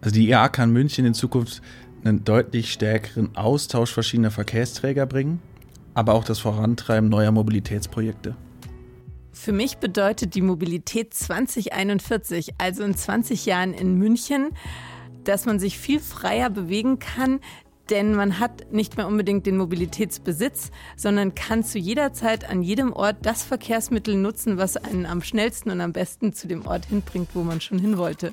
Also die IAA kann München in Zukunft einen deutlich stärkeren Austausch verschiedener Verkehrsträger bringen, aber auch das Vorantreiben neuer Mobilitätsprojekte. Für mich bedeutet die Mobilität 2041, also in 20 Jahren in München, dass man sich viel freier bewegen kann, denn man hat nicht mehr unbedingt den Mobilitätsbesitz, sondern kann zu jeder Zeit an jedem Ort das Verkehrsmittel nutzen, was einen am schnellsten und am besten zu dem Ort hinbringt, wo man schon hin wollte.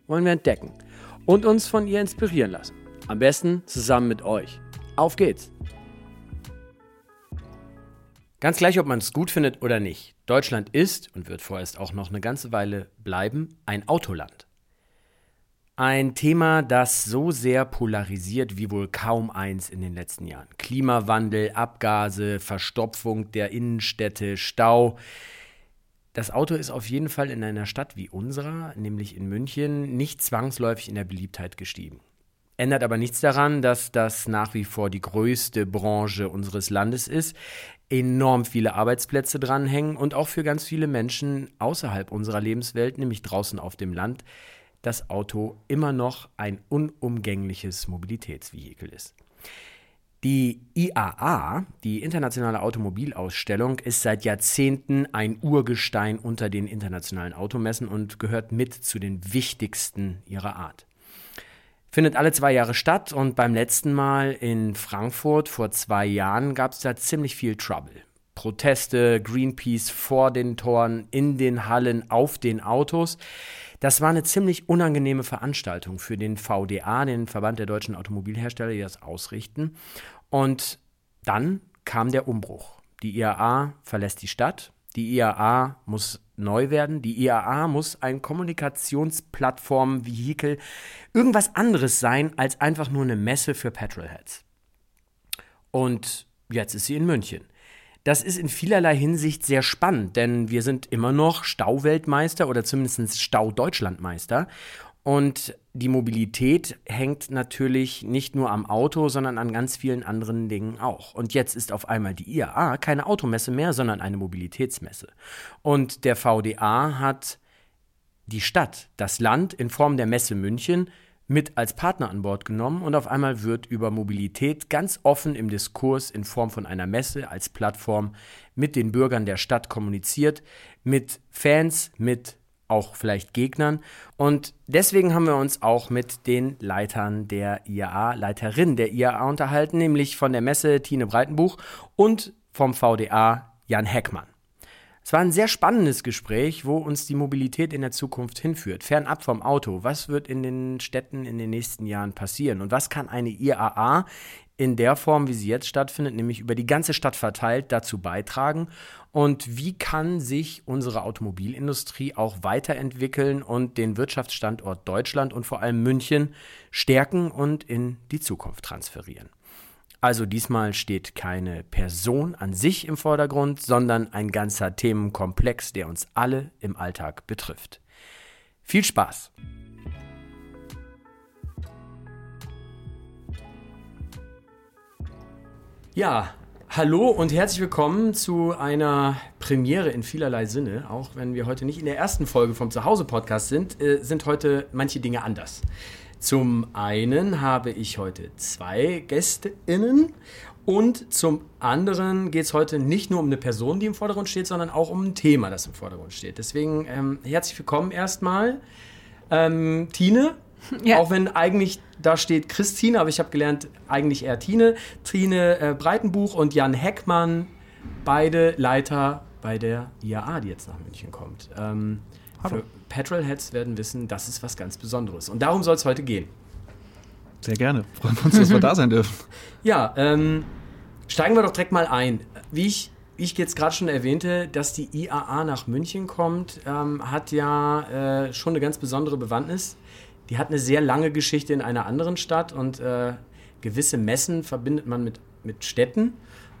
wollen wir entdecken und uns von ihr inspirieren lassen. Am besten zusammen mit euch. Auf geht's! Ganz gleich, ob man es gut findet oder nicht. Deutschland ist und wird vorerst auch noch eine ganze Weile bleiben ein Autoland. Ein Thema, das so sehr polarisiert wie wohl kaum eins in den letzten Jahren. Klimawandel, Abgase, Verstopfung der Innenstädte, Stau. Das Auto ist auf jeden Fall in einer Stadt wie unserer, nämlich in München, nicht zwangsläufig in der Beliebtheit gestiegen. Ändert aber nichts daran, dass das nach wie vor die größte Branche unseres Landes ist, enorm viele Arbeitsplätze dranhängen und auch für ganz viele Menschen außerhalb unserer Lebenswelt, nämlich draußen auf dem Land, das Auto immer noch ein unumgängliches Mobilitätsvehikel ist. Die IAA, die Internationale Automobilausstellung, ist seit Jahrzehnten ein Urgestein unter den internationalen Automessen und gehört mit zu den wichtigsten ihrer Art. Findet alle zwei Jahre statt und beim letzten Mal in Frankfurt vor zwei Jahren gab es da ziemlich viel Trouble. Proteste, Greenpeace vor den Toren, in den Hallen, auf den Autos. Das war eine ziemlich unangenehme Veranstaltung für den VDA, den Verband der deutschen Automobilhersteller, die das ausrichten. Und dann kam der Umbruch. Die IAA verlässt die Stadt. Die IAA muss neu werden. Die IAA muss ein Kommunikationsplattform, Vehikel, irgendwas anderes sein als einfach nur eine Messe für Petrolheads. Und jetzt ist sie in München. Das ist in vielerlei Hinsicht sehr spannend, denn wir sind immer noch Stauweltmeister oder zumindest Staudeutschlandmeister. Und die Mobilität hängt natürlich nicht nur am Auto, sondern an ganz vielen anderen Dingen auch. Und jetzt ist auf einmal die IAA keine Automesse mehr, sondern eine Mobilitätsmesse. Und der VDA hat die Stadt, das Land in Form der Messe München mit als Partner an Bord genommen und auf einmal wird über Mobilität ganz offen im Diskurs in Form von einer Messe als Plattform mit den Bürgern der Stadt kommuniziert, mit Fans, mit auch vielleicht Gegnern. Und deswegen haben wir uns auch mit den Leitern der IAA, Leiterin der IAA unterhalten, nämlich von der Messe Tine Breitenbuch und vom VDA Jan Heckmann. Es war ein sehr spannendes Gespräch, wo uns die Mobilität in der Zukunft hinführt. Fernab vom Auto. Was wird in den Städten in den nächsten Jahren passieren? Und was kann eine IAA in der Form, wie sie jetzt stattfindet, nämlich über die ganze Stadt verteilt, dazu beitragen? Und wie kann sich unsere Automobilindustrie auch weiterentwickeln und den Wirtschaftsstandort Deutschland und vor allem München stärken und in die Zukunft transferieren? Also diesmal steht keine Person an sich im Vordergrund, sondern ein ganzer Themenkomplex, der uns alle im Alltag betrifft. Viel Spaß! Ja, hallo und herzlich willkommen zu einer Premiere in vielerlei Sinne. Auch wenn wir heute nicht in der ersten Folge vom Zuhause-Podcast sind, äh, sind heute manche Dinge anders. Zum einen habe ich heute zwei GästInnen und zum anderen geht es heute nicht nur um eine Person, die im Vordergrund steht, sondern auch um ein Thema, das im Vordergrund steht. Deswegen ähm, herzlich willkommen erstmal. Ähm, Tine, ja. auch wenn eigentlich da steht Christine, aber ich habe gelernt, eigentlich eher Tine. Tine äh, Breitenbuch und Jan Heckmann, beide Leiter bei der IAA, die jetzt nach München kommt. Ähm, Hallo. Petrolheads werden wissen, das ist was ganz Besonderes. Und darum soll es heute gehen. Sehr gerne. Freuen wir uns, dass wir da sein dürfen. Ja, ähm, steigen wir doch direkt mal ein. Wie ich ich jetzt gerade schon erwähnte, dass die IAA nach München kommt, ähm, hat ja äh, schon eine ganz besondere Bewandtnis. Die hat eine sehr lange Geschichte in einer anderen Stadt und äh, gewisse Messen verbindet man mit, mit Städten.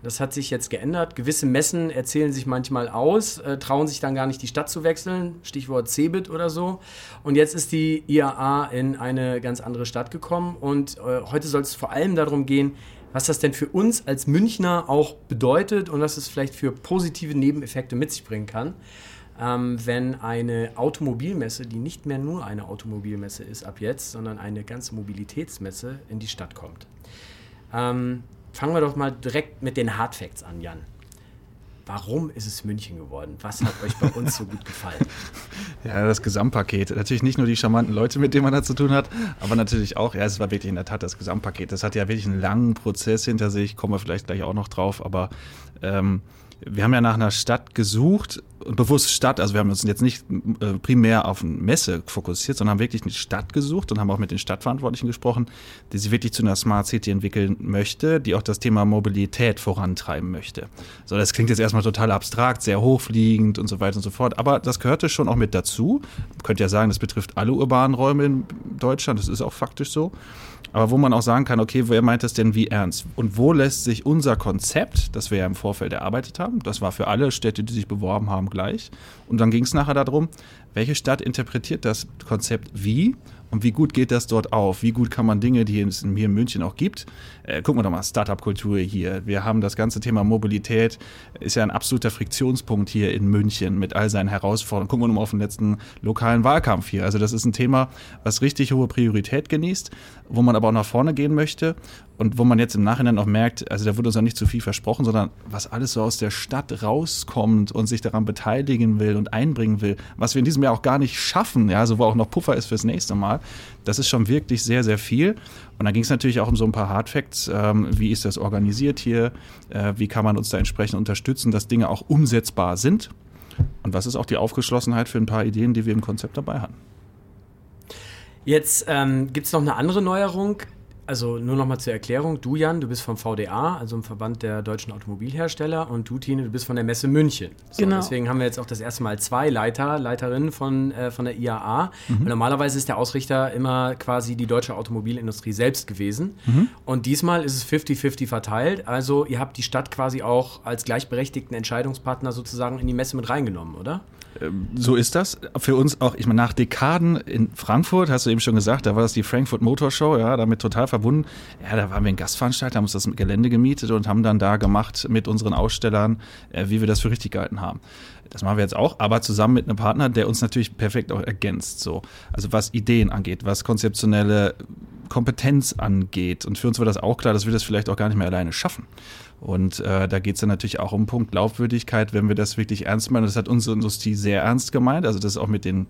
Das hat sich jetzt geändert. Gewisse Messen erzählen sich manchmal aus, äh, trauen sich dann gar nicht, die Stadt zu wechseln. Stichwort Cebit oder so. Und jetzt ist die IAA in eine ganz andere Stadt gekommen. Und äh, heute soll es vor allem darum gehen, was das denn für uns als Münchner auch bedeutet und was es vielleicht für positive Nebeneffekte mit sich bringen kann, ähm, wenn eine Automobilmesse, die nicht mehr nur eine Automobilmesse ist ab jetzt, sondern eine ganze Mobilitätsmesse in die Stadt kommt. Ähm, fangen wir doch mal direkt mit den Hardfacts an, Jan. Warum ist es München geworden? Was hat euch bei uns so gut gefallen? Ja, das Gesamtpaket. Natürlich nicht nur die charmanten Leute, mit denen man da zu tun hat, aber natürlich auch, ja, es war wirklich in der Tat das Gesamtpaket. Das hat ja wirklich einen langen Prozess hinter sich, kommen wir vielleicht gleich auch noch drauf, aber ähm, wir haben ja nach einer Stadt gesucht bewusst Stadt, also wir haben uns jetzt nicht äh, primär auf eine Messe fokussiert, sondern haben wirklich eine Stadt gesucht und haben auch mit den Stadtverantwortlichen gesprochen, die sich wirklich zu einer Smart City entwickeln möchte, die auch das Thema Mobilität vorantreiben möchte. So, das klingt jetzt erstmal total abstrakt, sehr hochfliegend und so weiter und so fort, aber das gehörte schon auch mit dazu. Man könnte ja sagen, das betrifft alle urbanen Räume in Deutschland, das ist auch faktisch so aber wo man auch sagen kann, okay, wer meint das denn wie ernst? Und wo lässt sich unser Konzept, das wir ja im Vorfeld erarbeitet haben, das war für alle Städte, die sich beworben haben, gleich. Und dann ging es nachher darum, welche Stadt interpretiert das Konzept wie und wie gut geht das dort auf? Wie gut kann man Dinge, die es hier in München auch gibt? Äh, gucken wir doch mal, Startup-Kultur hier. Wir haben das ganze Thema Mobilität, ist ja ein absoluter Friktionspunkt hier in München mit all seinen Herausforderungen. Gucken wir nur mal auf den letzten lokalen Wahlkampf hier. Also das ist ein Thema, was richtig hohe Priorität genießt, wo man aber auch nach vorne gehen möchte und wo man jetzt im Nachhinein auch merkt, also da wurde uns auch nicht zu viel versprochen, sondern was alles so aus der Stadt rauskommt und sich daran beteiligen will und einbringen will, was wir in diesem Jahr auch gar nicht schaffen, ja, so wo auch noch Puffer ist fürs nächste Mal. Das ist schon wirklich sehr, sehr viel. Und dann ging es natürlich auch um so ein paar Hardfacts. Ähm, wie ist das organisiert hier? Äh, wie kann man uns da entsprechend unterstützen, dass Dinge auch umsetzbar sind? Und was ist auch die Aufgeschlossenheit für ein paar Ideen, die wir im Konzept dabei hatten? Jetzt ähm, gibt es noch eine andere Neuerung also nur noch mal zur Erklärung, du Jan, du bist vom VDA, also im Verband der deutschen Automobilhersteller und du Tine, du bist von der Messe München. So, genau. Deswegen haben wir jetzt auch das erste Mal zwei Leiter, Leiterinnen von, äh, von der IAA. Mhm. normalerweise ist der Ausrichter immer quasi die deutsche Automobilindustrie selbst gewesen. Mhm. Und diesmal ist es 50-50 verteilt. Also ihr habt die Stadt quasi auch als gleichberechtigten Entscheidungspartner sozusagen in die Messe mit reingenommen, oder? Ähm, so ist das. Für uns auch, ich meine, nach Dekaden in Frankfurt, hast du eben schon gesagt, da war das die Frankfurt Motor Show, ja, damit total verbunden. Ja, da waren wir ein Gastveranstalter, haben uns das Gelände gemietet und haben dann da gemacht mit unseren Ausstellern, äh, wie wir das für richtig gehalten haben. Das machen wir jetzt auch, aber zusammen mit einem Partner, der uns natürlich perfekt auch ergänzt. So. Also was Ideen angeht, was konzeptionelle Kompetenz angeht. Und für uns war das auch klar, dass wir das vielleicht auch gar nicht mehr alleine schaffen. Und äh, da geht es dann natürlich auch um Punkt Glaubwürdigkeit, wenn wir das wirklich ernst meinen. Das hat unsere Industrie sehr ernst gemeint. Also das auch mit den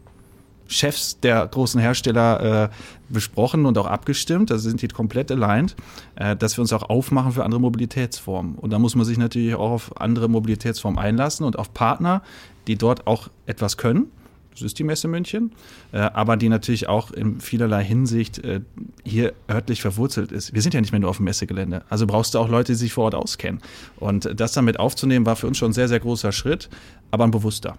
Chefs der großen Hersteller äh, besprochen und auch abgestimmt. Da sind die komplett aligned, äh, dass wir uns auch aufmachen für andere Mobilitätsformen. Und da muss man sich natürlich auch auf andere Mobilitätsformen einlassen und auf Partner, die dort auch etwas können das ist die Messe München, äh, aber die natürlich auch in vielerlei Hinsicht äh, hier örtlich verwurzelt ist. Wir sind ja nicht mehr nur auf dem Messegelände, also brauchst du auch Leute, die sich vor Ort auskennen. Und das damit aufzunehmen, war für uns schon ein sehr, sehr großer Schritt, aber ein bewusster.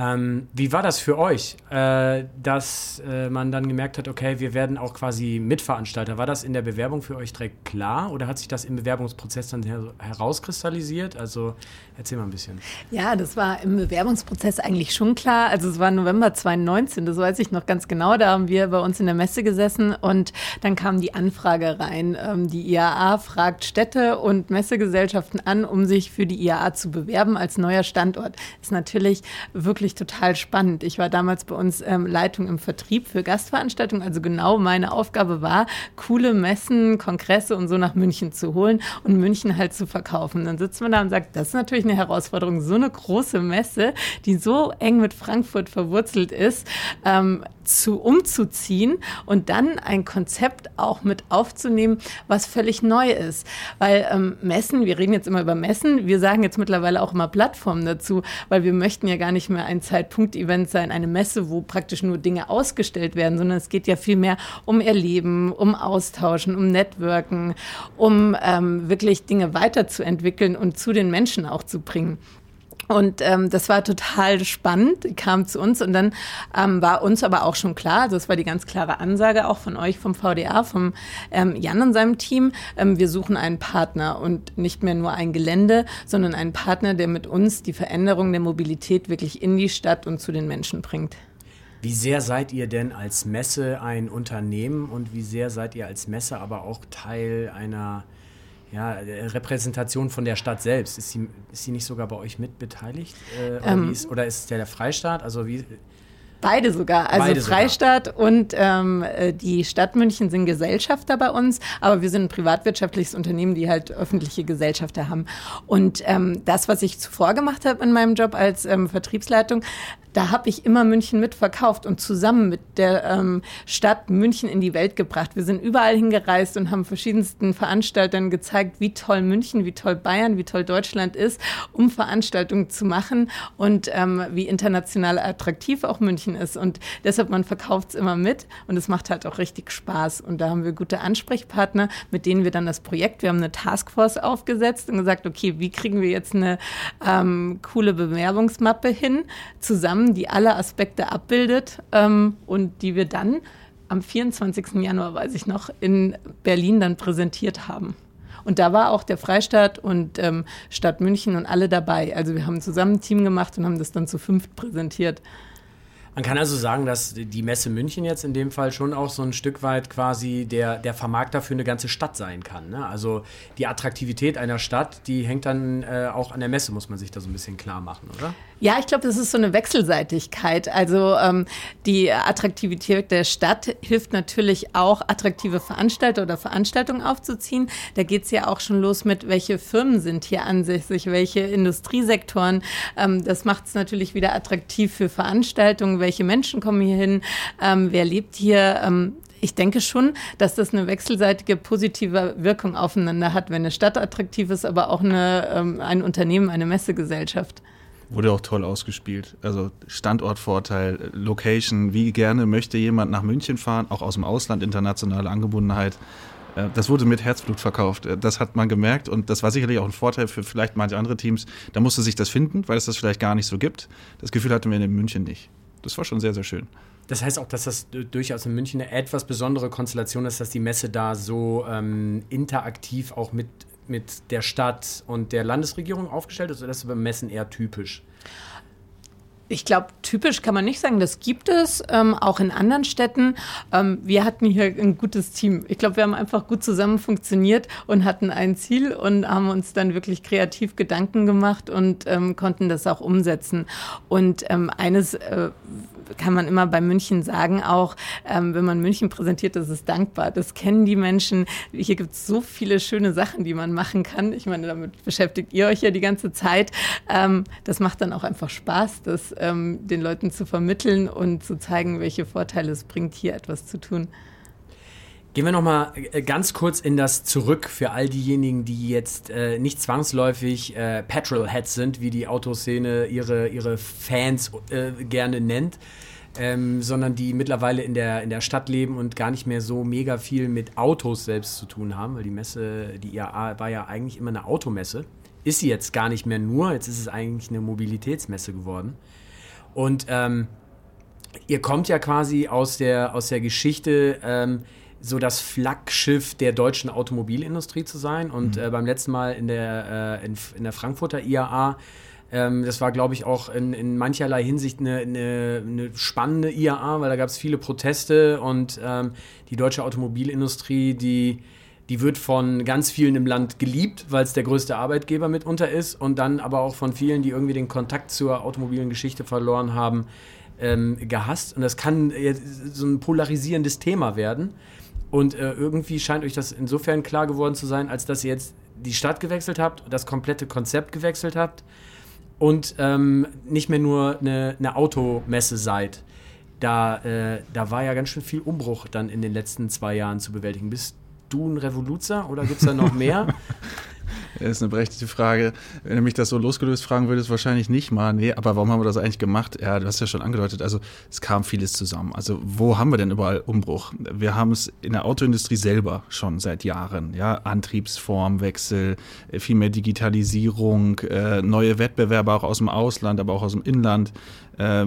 Ähm, wie war das für euch, äh, dass äh, man dann gemerkt hat, okay, wir werden auch quasi Mitveranstalter? War das in der Bewerbung für euch direkt klar oder hat sich das im Bewerbungsprozess dann her herauskristallisiert? Also erzähl mal ein bisschen. Ja, das war im Bewerbungsprozess eigentlich schon klar. Also es war November 2019, das weiß ich noch ganz genau. Da haben wir bei uns in der Messe gesessen und dann kam die Anfrage rein. Ähm, die IAA fragt Städte und Messegesellschaften an, um sich für die IAA zu bewerben als neuer Standort. Ist natürlich wirklich wirklich total spannend. Ich war damals bei uns ähm, Leitung im Vertrieb für Gastveranstaltungen. Also genau meine Aufgabe war, coole Messen, Kongresse und so nach München zu holen und München halt zu verkaufen. Dann sitzt man da und sagt, das ist natürlich eine Herausforderung, so eine große Messe, die so eng mit Frankfurt verwurzelt ist, ähm, zu umzuziehen und dann ein Konzept auch mit aufzunehmen, was völlig neu ist. Weil ähm, Messen, wir reden jetzt immer über Messen, wir sagen jetzt mittlerweile auch immer Plattformen dazu, weil wir möchten ja gar nicht mehr ein Zeitpunkt-Event sein, eine Messe, wo praktisch nur Dinge ausgestellt werden, sondern es geht ja vielmehr um Erleben, um Austauschen, um Networken, um ähm, wirklich Dinge weiterzuentwickeln und zu den Menschen auch zu bringen. Und ähm, das war total spannend, kam zu uns und dann ähm, war uns aber auch schon klar, also es war die ganz klare Ansage auch von euch vom VDA, vom ähm, Jan und seinem Team, ähm, wir suchen einen Partner und nicht mehr nur ein Gelände, sondern einen Partner, der mit uns die Veränderung der Mobilität wirklich in die Stadt und zu den Menschen bringt. Wie sehr seid ihr denn als Messe ein Unternehmen und wie sehr seid ihr als Messe aber auch Teil einer ja, Repräsentation von der Stadt selbst. Ist sie, ist sie nicht sogar bei euch mitbeteiligt? Äh, oder, ähm, ist, oder, ist, es der, der Freistaat? Also wie, Beide sogar. Also Beide Freistaat sogar. und ähm, äh, die Stadt München sind Gesellschafter bei uns, aber wir sind ein privatwirtschaftliches Unternehmen, die halt öffentliche Gesellschafter haben. Und ähm, das, was ich zuvor gemacht habe in meinem Job als ähm, Vertriebsleitung, da habe ich immer München mitverkauft und zusammen mit der ähm, Stadt München in die Welt gebracht. Wir sind überall hingereist und haben verschiedensten Veranstaltern gezeigt, wie toll München, wie toll Bayern, wie toll Deutschland ist, um Veranstaltungen zu machen und ähm, wie international attraktiv auch München ist. Und deshalb, man verkauft es immer mit und es macht halt auch richtig Spaß. Und da haben wir gute Ansprechpartner, mit denen wir dann das Projekt, wir haben eine Taskforce aufgesetzt und gesagt, okay, wie kriegen wir jetzt eine ähm, coole Bewerbungsmappe hin, zusammen zusammen, die alle Aspekte abbildet ähm, und die wir dann am 24. Januar, weiß ich noch, in Berlin dann präsentiert haben. Und da war auch der Freistaat und ähm, Stadt München und alle dabei. Also wir haben zusammen ein Team gemacht und haben das dann zu fünft präsentiert. Man kann also sagen, dass die Messe München jetzt in dem Fall schon auch so ein Stück weit quasi der, der Vermarkter für eine ganze Stadt sein kann. Ne? Also die Attraktivität einer Stadt, die hängt dann äh, auch an der Messe, muss man sich da so ein bisschen klar machen, oder? Ja, ich glaube, das ist so eine Wechselseitigkeit. Also ähm, die Attraktivität der Stadt hilft natürlich auch, attraktive Veranstalter oder Veranstaltungen aufzuziehen. Da geht es ja auch schon los mit, welche Firmen sind hier ansässig, welche Industriesektoren. Ähm, das macht es natürlich wieder attraktiv für Veranstaltungen, welche Menschen kommen hier hin, ähm, wer lebt hier. Ähm, ich denke schon, dass das eine wechselseitige positive Wirkung aufeinander hat, wenn eine Stadt attraktiv ist, aber auch eine, ähm, ein Unternehmen, eine Messegesellschaft. Wurde auch toll ausgespielt. Also Standortvorteil, Location, wie gerne möchte jemand nach München fahren, auch aus dem Ausland, internationale Angebundenheit. Äh, das wurde mit Herzblut verkauft. Äh, das hat man gemerkt und das war sicherlich auch ein Vorteil für vielleicht manche andere Teams. Da musste sich das finden, weil es das vielleicht gar nicht so gibt. Das Gefühl hatten wir in München nicht. Das war schon sehr, sehr schön. Das heißt auch, dass das durchaus in München eine etwas besondere Konstellation ist, dass die Messe da so ähm, interaktiv auch mit mit der Stadt und der Landesregierung aufgestellt ist oder ist das beim Messen eher typisch? Ich glaube, typisch kann man nicht sagen. Das gibt es ähm, auch in anderen Städten. Ähm, wir hatten hier ein gutes Team. Ich glaube, wir haben einfach gut zusammen funktioniert und hatten ein Ziel und haben uns dann wirklich kreativ Gedanken gemacht und ähm, konnten das auch umsetzen. Und ähm, eines äh, kann man immer bei München sagen, auch ähm, wenn man München präsentiert, das ist dankbar. Das kennen die Menschen. Hier gibt es so viele schöne Sachen, die man machen kann. Ich meine, damit beschäftigt ihr euch ja die ganze Zeit. Ähm, das macht dann auch einfach Spaß, das ähm, den Leuten zu vermitteln und zu zeigen, welche Vorteile es bringt, hier etwas zu tun. Gehen wir nochmal äh, ganz kurz in das zurück für all diejenigen, die jetzt äh, nicht zwangsläufig äh, Petrolheads sind, wie die Autoszene ihre, ihre Fans äh, gerne nennt, ähm, sondern die mittlerweile in der, in der Stadt leben und gar nicht mehr so mega viel mit Autos selbst zu tun haben, weil die Messe, die IAA war ja eigentlich immer eine Automesse. Ist sie jetzt gar nicht mehr nur, jetzt ist es eigentlich eine Mobilitätsmesse geworden. Und ähm, ihr kommt ja quasi aus der, aus der Geschichte, ähm, so das Flaggschiff der deutschen Automobilindustrie zu sein. Und mhm. äh, beim letzten Mal in der, äh, in, in, der Frankfurter IAA, ähm, das war, glaube ich, auch in, in mancherlei Hinsicht eine, eine, eine, spannende IAA, weil da gab es viele Proteste und ähm, die deutsche Automobilindustrie, die, die wird von ganz vielen im Land geliebt, weil es der größte Arbeitgeber mitunter ist und dann aber auch von vielen, die irgendwie den Kontakt zur automobilen Geschichte verloren haben, ähm, gehasst. Und das kann jetzt so ein polarisierendes Thema werden. Und äh, irgendwie scheint euch das insofern klar geworden zu sein, als dass ihr jetzt die Stadt gewechselt habt, das komplette Konzept gewechselt habt und ähm, nicht mehr nur eine, eine Automesse seid. Da, äh, da war ja ganz schön viel Umbruch dann in den letzten zwei Jahren zu bewältigen. Bist du ein Revoluzer oder gibt es da noch mehr? Das ist eine berechtigte Frage. Wenn du mich das so losgelöst fragen würdest, wahrscheinlich nicht mal. Nee, aber warum haben wir das eigentlich gemacht? Ja, du hast ja schon angedeutet. Also es kam vieles zusammen. Also wo haben wir denn überall Umbruch? Wir haben es in der Autoindustrie selber schon seit Jahren. Ja, Antriebsformwechsel, viel mehr Digitalisierung, äh, neue Wettbewerber auch aus dem Ausland, aber auch aus dem Inland. Äh,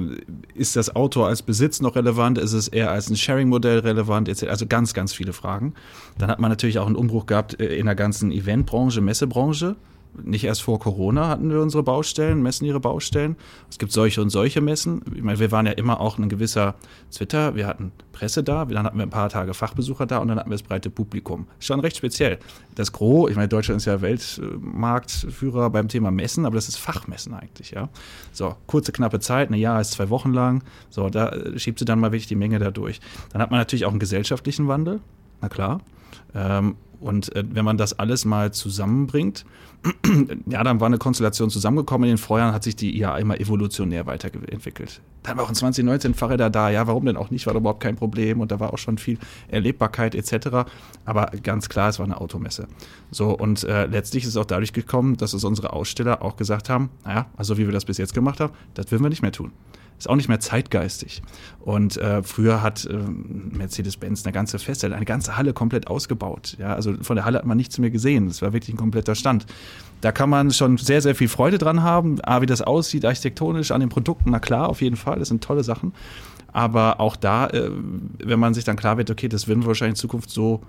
ist das Auto als Besitz noch relevant? Ist es eher als ein Sharing-Modell relevant? Also ganz, ganz viele Fragen. Dann hat man natürlich auch einen Umbruch gehabt äh, in der ganzen Eventbranche, Messebranche nicht erst vor Corona hatten wir unsere Baustellen, messen ihre Baustellen. Es gibt solche und solche Messen. Ich meine, wir waren ja immer auch ein gewisser Twitter. Wir hatten Presse da, dann hatten wir ein paar Tage Fachbesucher da und dann hatten wir das breite Publikum. Schon recht speziell. Das Gros, ich meine, Deutschland ist ja Weltmarktführer beim Thema Messen, aber das ist Fachmessen eigentlich, ja. So, kurze, knappe Zeit, ein Jahr ist zwei Wochen lang. So, da äh, schiebt sie dann mal wirklich die Menge da durch. Dann hat man natürlich auch einen gesellschaftlichen Wandel. Na klar. Ähm, und äh, wenn man das alles mal zusammenbringt, ja, dann war eine Konstellation zusammengekommen. In den Vorjahren hat sich die IA immer evolutionär weiterentwickelt. Dann war auch in 2019 Fahrräder da. Ja, warum denn auch nicht? War überhaupt kein Problem. Und da war auch schon viel Erlebbarkeit etc. Aber ganz klar, es war eine Automesse. So, und äh, letztlich ist es auch dadurch gekommen, dass es unsere Aussteller auch gesagt haben, naja, also wie wir das bis jetzt gemacht haben, das würden wir nicht mehr tun ist auch nicht mehr zeitgeistig. Und äh, früher hat äh, Mercedes-Benz eine ganze Feststelle, eine ganze Halle komplett ausgebaut. Ja, also von der Halle hat man nichts mehr gesehen. Das war wirklich ein kompletter Stand. Da kann man schon sehr, sehr viel Freude dran haben. A, wie das aussieht, architektonisch, an den Produkten, na klar, auf jeden Fall, das sind tolle Sachen. Aber auch da, äh, wenn man sich dann klar wird, okay, das werden wir wahrscheinlich in Zukunft so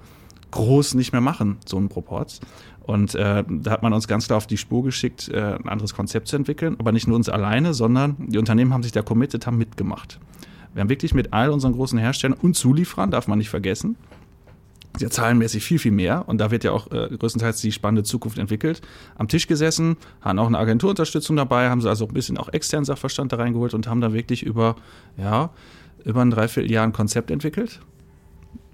groß nicht mehr machen, so einen Proports. Und äh, da hat man uns ganz klar auf die Spur geschickt, äh, ein anderes Konzept zu entwickeln. Aber nicht nur uns alleine, sondern die Unternehmen haben sich da committed, haben mitgemacht. Wir haben wirklich mit all unseren großen Herstellern und Zulieferern, darf man nicht vergessen, ja zahlenmäßig viel, viel mehr. Und da wird ja auch äh, größtenteils die spannende Zukunft entwickelt. Am Tisch gesessen, haben auch eine Agenturunterstützung dabei, haben sie also ein bisschen auch externen Sachverstand da reingeholt und haben da wirklich über, ja, über ein Dreivierteljahr ein Konzept entwickelt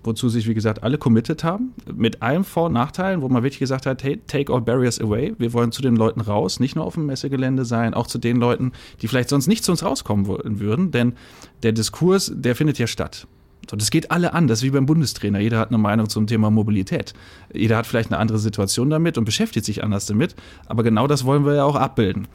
wozu sich, wie gesagt, alle committed haben, mit allen Vor- und Nachteilen, wo man wirklich gesagt hat, hey, take all barriers away. Wir wollen zu den Leuten raus, nicht nur auf dem Messegelände sein, auch zu den Leuten, die vielleicht sonst nicht zu uns rauskommen würden, denn der Diskurs, der findet ja statt. So, das geht alle an. Das ist wie beim Bundestrainer. Jeder hat eine Meinung zum Thema Mobilität. Jeder hat vielleicht eine andere Situation damit und beschäftigt sich anders damit. Aber genau das wollen wir ja auch abbilden.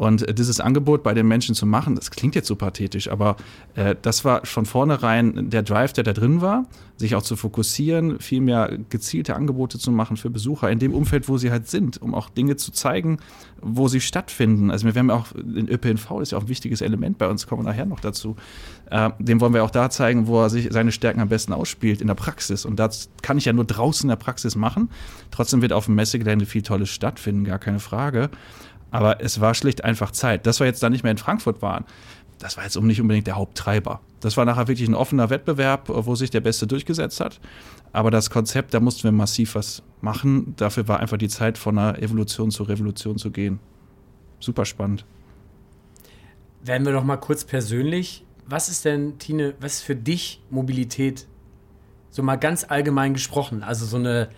Und äh, dieses Angebot bei den Menschen zu machen, das klingt jetzt so pathetisch, aber äh, das war von vornherein der Drive, der da drin war, sich auch zu fokussieren, viel mehr gezielte Angebote zu machen für Besucher in dem Umfeld, wo sie halt sind, um auch Dinge zu zeigen, wo sie stattfinden. Also wir haben auch, den ÖPNV ist ja auch ein wichtiges Element bei uns, kommen wir nachher noch dazu. Äh, dem wollen wir auch da zeigen, wo er sich seine Stärken am besten ausspielt, in der Praxis. Und das kann ich ja nur draußen in der Praxis machen. Trotzdem wird auf dem Messegelände viel Tolles stattfinden, gar keine Frage. Aber es war schlicht einfach Zeit. Dass wir jetzt da nicht mehr in Frankfurt waren, das war jetzt nicht unbedingt der Haupttreiber. Das war nachher wirklich ein offener Wettbewerb, wo sich der Beste durchgesetzt hat. Aber das Konzept, da mussten wir massiv was machen. Dafür war einfach die Zeit von einer Evolution zur Revolution zu gehen. Super spannend. Werden wir doch mal kurz persönlich. Was ist denn, Tine, was ist für dich Mobilität? So mal ganz allgemein gesprochen. Also so eine,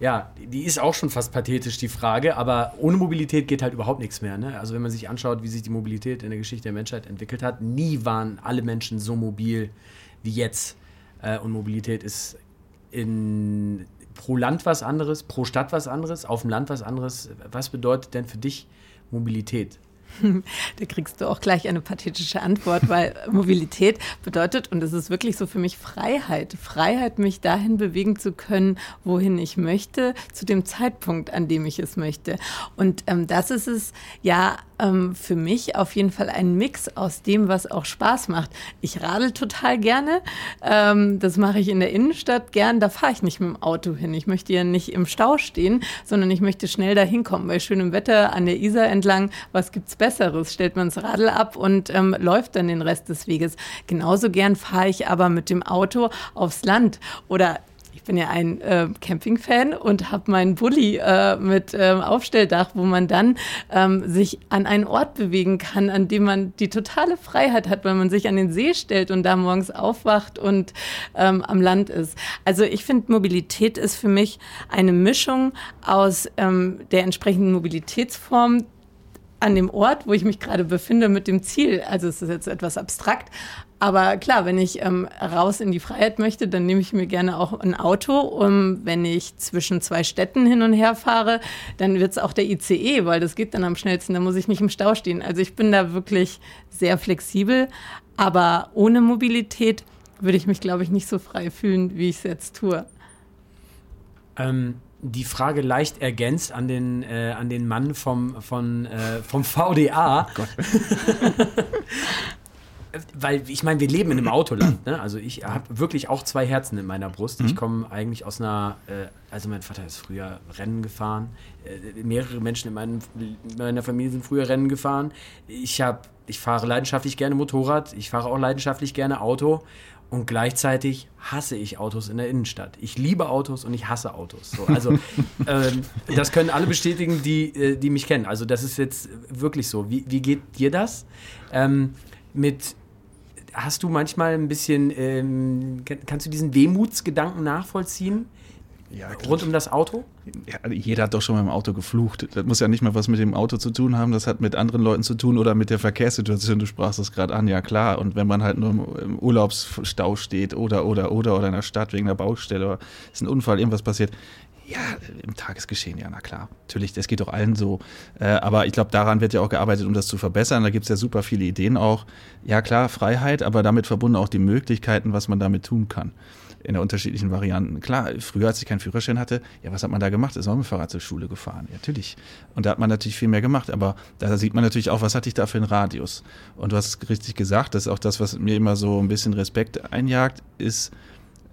ja, die ist auch schon fast pathetisch, die Frage, aber ohne Mobilität geht halt überhaupt nichts mehr. Ne? Also wenn man sich anschaut, wie sich die Mobilität in der Geschichte der Menschheit entwickelt hat, nie waren alle Menschen so mobil wie jetzt. Äh, und Mobilität ist in, pro Land was anderes, pro Stadt was anderes, auf dem Land was anderes. Was bedeutet denn für dich Mobilität? Da kriegst du auch gleich eine pathetische Antwort, weil Mobilität bedeutet, und es ist wirklich so für mich Freiheit. Freiheit, mich dahin bewegen zu können, wohin ich möchte, zu dem Zeitpunkt, an dem ich es möchte. Und ähm, das ist es ja ähm, für mich auf jeden Fall ein Mix aus dem, was auch Spaß macht. Ich radel total gerne. Ähm, das mache ich in der Innenstadt gern. Da fahre ich nicht mit dem Auto hin. Ich möchte ja nicht im Stau stehen, sondern ich möchte schnell dahin kommen. Bei schönem Wetter an der Isar entlang, was gibt's Besseres? Stellt man das Radl ab und ähm, läuft dann den Rest des Weges. Genauso gern fahre ich aber mit dem Auto aufs Land oder bin ja ein äh, Camping-Fan und habe meinen Bulli äh, mit ähm, Aufstelldach, wo man dann ähm, sich an einen Ort bewegen kann, an dem man die totale Freiheit hat, weil man sich an den See stellt und da morgens aufwacht und ähm, am Land ist. Also ich finde, Mobilität ist für mich eine Mischung aus ähm, der entsprechenden Mobilitätsform, an dem Ort, wo ich mich gerade befinde, mit dem Ziel. Also es ist jetzt etwas abstrakt, Aber klar, wenn ich ähm, raus in die Freiheit möchte, dann nehme ich mir gerne auch ein Auto. Um, wenn ich zwischen zwei Städten hin und her fahre, dann wird es auch der ICE, weil das geht dann am schnellsten. Da muss ich nicht im Stau stehen. Also ich bin da wirklich sehr flexibel. Aber ohne Mobilität würde ich mich, glaube ich, nicht so frei fühlen, wie ich es jetzt tue. Ähm, die Frage leicht ergänzt an den, äh, an den Mann vom, von, äh, vom VDA. Oh Weil ich meine, wir leben in einem Autoland. Ne? Also ich habe wirklich auch zwei Herzen in meiner Brust. Mhm. Ich komme eigentlich aus einer, äh, also mein Vater ist früher Rennen gefahren. Äh, mehrere Menschen in, meinem, in meiner Familie sind früher Rennen gefahren. Ich habe, ich fahre leidenschaftlich gerne Motorrad. Ich fahre auch leidenschaftlich gerne Auto. Und gleichzeitig hasse ich Autos in der Innenstadt. Ich liebe Autos und ich hasse Autos. So, also ähm, das können alle bestätigen, die, äh, die mich kennen. Also das ist jetzt wirklich so. Wie, wie geht dir das? Ähm, mit hast du manchmal ein bisschen, ähm, kannst du diesen Wehmutsgedanken nachvollziehen? Ja, Rund um das Auto? Ja, jeder hat doch schon mal im Auto geflucht. Das muss ja nicht mal was mit dem Auto zu tun haben, das hat mit anderen Leuten zu tun oder mit der Verkehrssituation. Du sprachst das gerade an, ja klar. Und wenn man halt nur im Urlaubsstau steht oder, oder, oder, oder in der Stadt wegen der Baustelle oder ist ein Unfall, irgendwas passiert. Ja, im Tagesgeschehen, ja, na klar. Natürlich, das geht doch allen so. Äh, aber ich glaube, daran wird ja auch gearbeitet, um das zu verbessern. Da gibt es ja super viele Ideen auch. Ja, klar, Freiheit, aber damit verbunden auch die Möglichkeiten, was man damit tun kann in der unterschiedlichen Varianten. Klar, früher, als ich keinen Führerschein hatte, ja, was hat man da gemacht? Ist auch mit dem Fahrrad zur Schule gefahren, ja, natürlich. Und da hat man natürlich viel mehr gemacht, aber da sieht man natürlich auch, was hatte ich da für einen Radius. Und du hast es richtig gesagt, das ist auch das, was mir immer so ein bisschen Respekt einjagt, ist,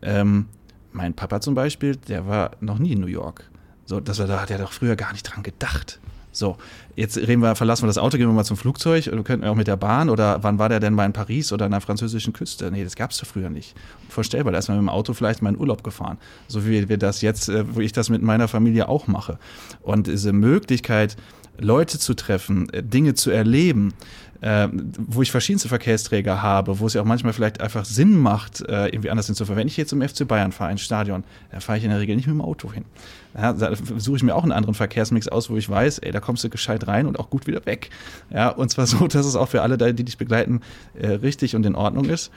ähm, mein Papa zum Beispiel, der war noch nie in New York. So, das war, da hat er doch früher gar nicht dran gedacht. So, jetzt reden wir, verlassen wir das Auto, gehen wir mal zum Flugzeug oder könnten wir auch mit der Bahn oder wann war der denn mal in Paris oder an der französischen Küste? Nee, das gab es ja früher nicht. Vorstellbar, da ist man mit dem Auto vielleicht mal in Urlaub gefahren. So wie wir das jetzt, äh, wo ich das mit meiner Familie auch mache. Und diese Möglichkeit, Leute zu treffen, äh, Dinge zu erleben, äh, wo ich verschiedenste Verkehrsträger habe, wo es ja auch manchmal vielleicht einfach Sinn macht, äh, irgendwie anders hinzufahren. Wenn ich jetzt zum FC Bayern fahre, ins Stadion, da fahre ich in der Regel nicht mit dem Auto hin. Ja, da suche ich mir auch einen anderen Verkehrsmix aus, wo ich weiß, ey, da kommst du gescheit rein und auch gut wieder weg. Ja, und zwar so, dass es auch für alle, die dich begleiten, äh, richtig und in Ordnung ist.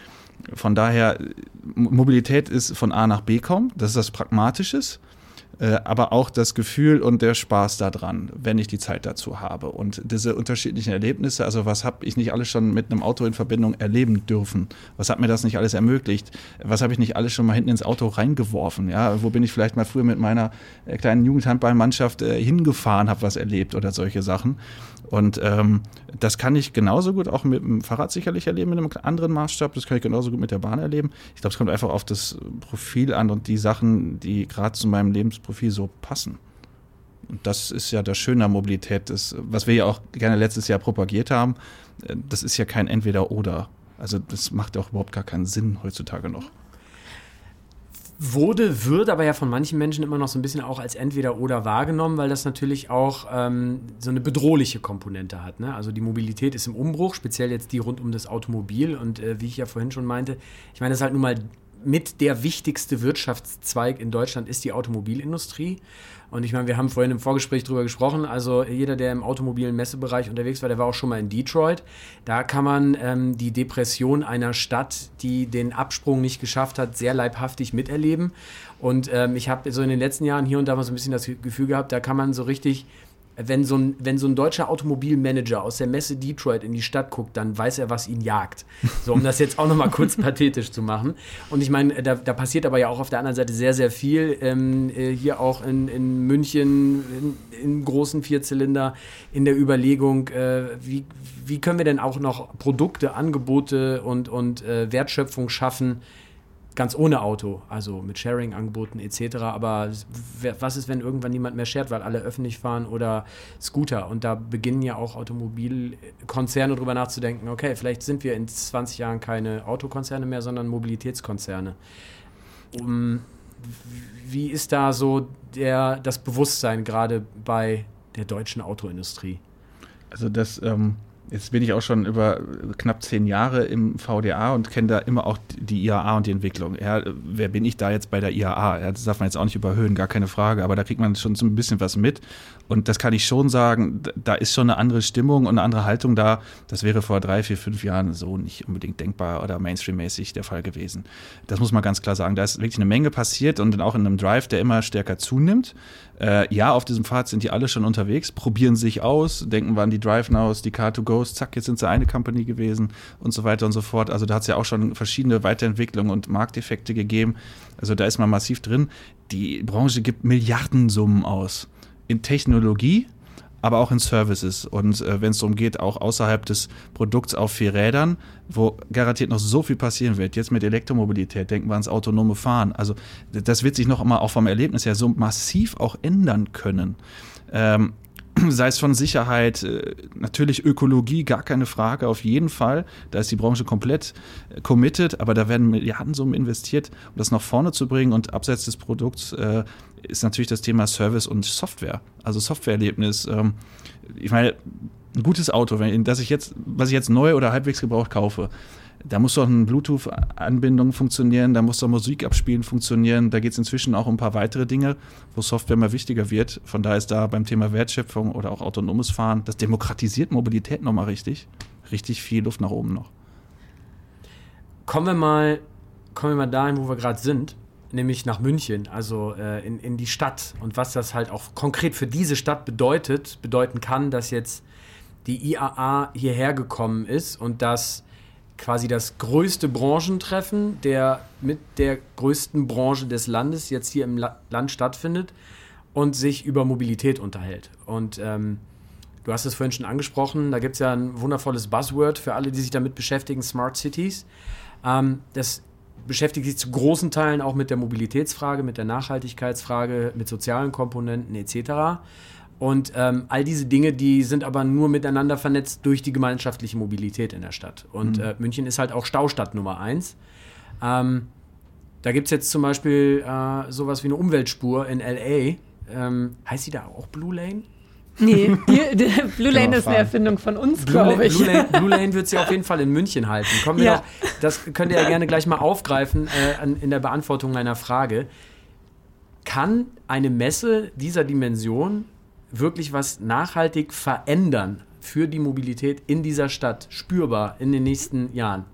Von daher, Mobilität ist von A nach B kommen, das ist das Pragmatisches. Äh, aber auch das Gefühl und der Spaß daran, wenn ich die Zeit dazu habe. Und diese unterschiedlichen Erlebnisse, also was habe ich nicht alles schon mit einem Auto in Verbindung erleben dürfen? Was hat mir das nicht alles ermöglicht? Was habe ich nicht alles schon mal hinten ins Auto reingeworfen? Ja, wo bin ich vielleicht mal früher mit meiner äh, kleinen Jugendhandballmannschaft äh, hingefahren, habe was erlebt oder solche Sachen. Und ähm, das kann ich genauso gut auch mit dem Fahrrad sicherlich erleben, mit einem anderen Maßstab. Das kann ich genauso gut mit der Bahn erleben. Ich glaube, es kommt einfach auf das Profil an und die Sachen, die gerade zu meinem Lebensprofil so passen. Und das ist ja das Schöne an Mobilität, das, was wir ja auch gerne letztes Jahr propagiert haben. Das ist ja kein Entweder-Oder. Also das macht auch überhaupt gar keinen Sinn heutzutage noch wurde, wird aber ja von manchen Menschen immer noch so ein bisschen auch als entweder oder wahrgenommen, weil das natürlich auch ähm, so eine bedrohliche Komponente hat. Ne? Also die Mobilität ist im Umbruch, speziell jetzt die rund um das Automobil. Und äh, wie ich ja vorhin schon meinte, ich meine, das ist halt nun mal mit der wichtigste Wirtschaftszweig in Deutschland ist die Automobilindustrie. Und ich meine, wir haben vorhin im Vorgespräch drüber gesprochen. Also jeder, der im automobilen Messebereich unterwegs war, der war auch schon mal in Detroit. Da kann man ähm, die Depression einer Stadt, die den Absprung nicht geschafft hat, sehr leibhaftig miterleben. Und ähm, ich habe so in den letzten Jahren hier und da mal so ein bisschen das Gefühl gehabt, da kann man so richtig wenn so, ein, wenn so ein deutscher Automobilmanager aus der Messe Detroit in die Stadt guckt, dann weiß er, was ihn jagt. So, um das jetzt auch nochmal kurz pathetisch zu machen. Und ich meine, da, da, passiert aber ja auch auf der anderen Seite sehr, sehr viel. Ähm, äh, hier auch in, in München, in, in, großen Vierzylinder, in der Überlegung, äh, wie, wie können wir denn auch noch Produkte, Angebote und, und äh, Wertschöpfung schaffen, ganz ohne Auto, also mit Sharing-Angeboten etc. Aber was ist, wenn irgendwann niemand mehr shared, weil alle öffentlich fahren oder Scooter? Und da beginnen ja auch Automobilkonzerne darüber nachzudenken, okay, vielleicht sind wir in 20 Jahren keine Autokonzerne mehr, sondern Mobilitätskonzerne. Um, wie ist da so der, das Bewusstsein gerade bei der deutschen Autoindustrie? Also das ähm, Jetzt bin ich auch schon über knapp zehn Jahre im VDA und kenne da immer auch die IAA und die Entwicklung. Ja, wer bin ich da jetzt bei der IAA? Ja, das darf man jetzt auch nicht überhöhen, gar keine Frage, aber da kriegt man schon so ein bisschen was mit. Und das kann ich schon sagen, da ist schon eine andere Stimmung und eine andere Haltung da. Das wäre vor drei, vier, fünf Jahren so nicht unbedingt denkbar oder mainstreammäßig der Fall gewesen. Das muss man ganz klar sagen. Da ist wirklich eine Menge passiert und auch in einem Drive, der immer stärker zunimmt. Äh, ja, auf diesem Pfad sind die alle schon unterwegs, probieren sich aus, denken an die Drive Nows, die Car2Goes, zack, jetzt sind sie eine Company gewesen und so weiter und so fort. Also da hat es ja auch schon verschiedene Weiterentwicklungen und Markteffekte gegeben. Also da ist man massiv drin. Die Branche gibt Milliardensummen aus in Technologie, aber auch in Services. Und äh, wenn es darum geht, auch außerhalb des Produkts auf vier Rädern, wo garantiert noch so viel passieren wird. Jetzt mit Elektromobilität, denken wir ans autonome Fahren. Also das wird sich noch mal auch vom Erlebnis her so massiv auch ändern können. Ähm, sei es von Sicherheit, äh, natürlich Ökologie, gar keine Frage, auf jeden Fall. Da ist die Branche komplett äh, committed, aber da werden Milliardensummen investiert, um das nach vorne zu bringen. Und abseits des Produkts äh, ist natürlich das Thema Service und Software, also Softwareerlebnis. Ähm, ich meine, ein gutes Auto, wenn, das ich jetzt, was ich jetzt neu oder halbwegs gebraucht kaufe, da muss doch eine Bluetooth-Anbindung funktionieren, da muss doch Musik abspielen funktionieren. Da geht es inzwischen auch um ein paar weitere Dinge, wo Software immer wichtiger wird. Von daher ist da beim Thema Wertschöpfung oder auch autonomes Fahren, das demokratisiert Mobilität nochmal richtig. Richtig viel Luft nach oben noch. Kommen wir mal, kommen wir mal dahin, wo wir gerade sind, nämlich nach München, also äh, in, in die Stadt. Und was das halt auch konkret für diese Stadt bedeutet, bedeuten kann, dass jetzt die IAA hierher gekommen ist und dass quasi das größte Branchentreffen der mit der größten Branche des Landes jetzt hier im La Land stattfindet und sich über Mobilität unterhält. Und ähm, du hast es vorhin schon angesprochen, da gibt es ja ein wundervolles Buzzword für alle, die sich damit beschäftigen, Smart Cities. Ähm, das beschäftigt sich zu großen Teilen auch mit der Mobilitätsfrage, mit der Nachhaltigkeitsfrage, mit sozialen Komponenten etc. Und ähm, all diese Dinge, die sind aber nur miteinander vernetzt durch die gemeinschaftliche Mobilität in der Stadt. Und mhm. äh, München ist halt auch Staustadt Nummer eins. Ähm, da gibt es jetzt zum Beispiel äh, sowas wie eine Umweltspur in LA. Ähm, heißt die da auch Blue Lane? Nee, die, die Blue Lane ist eine Erfindung von uns, glaube ich. Blue Lane, Blue Lane, wird sie auf jeden Fall in München halten. Kommen wir ja. doch, das könnt ihr ja gerne gleich mal aufgreifen äh, an, in der Beantwortung meiner Frage. Kann eine Messe dieser Dimension wirklich was nachhaltig verändern für die Mobilität in dieser Stadt, spürbar in den nächsten Jahren?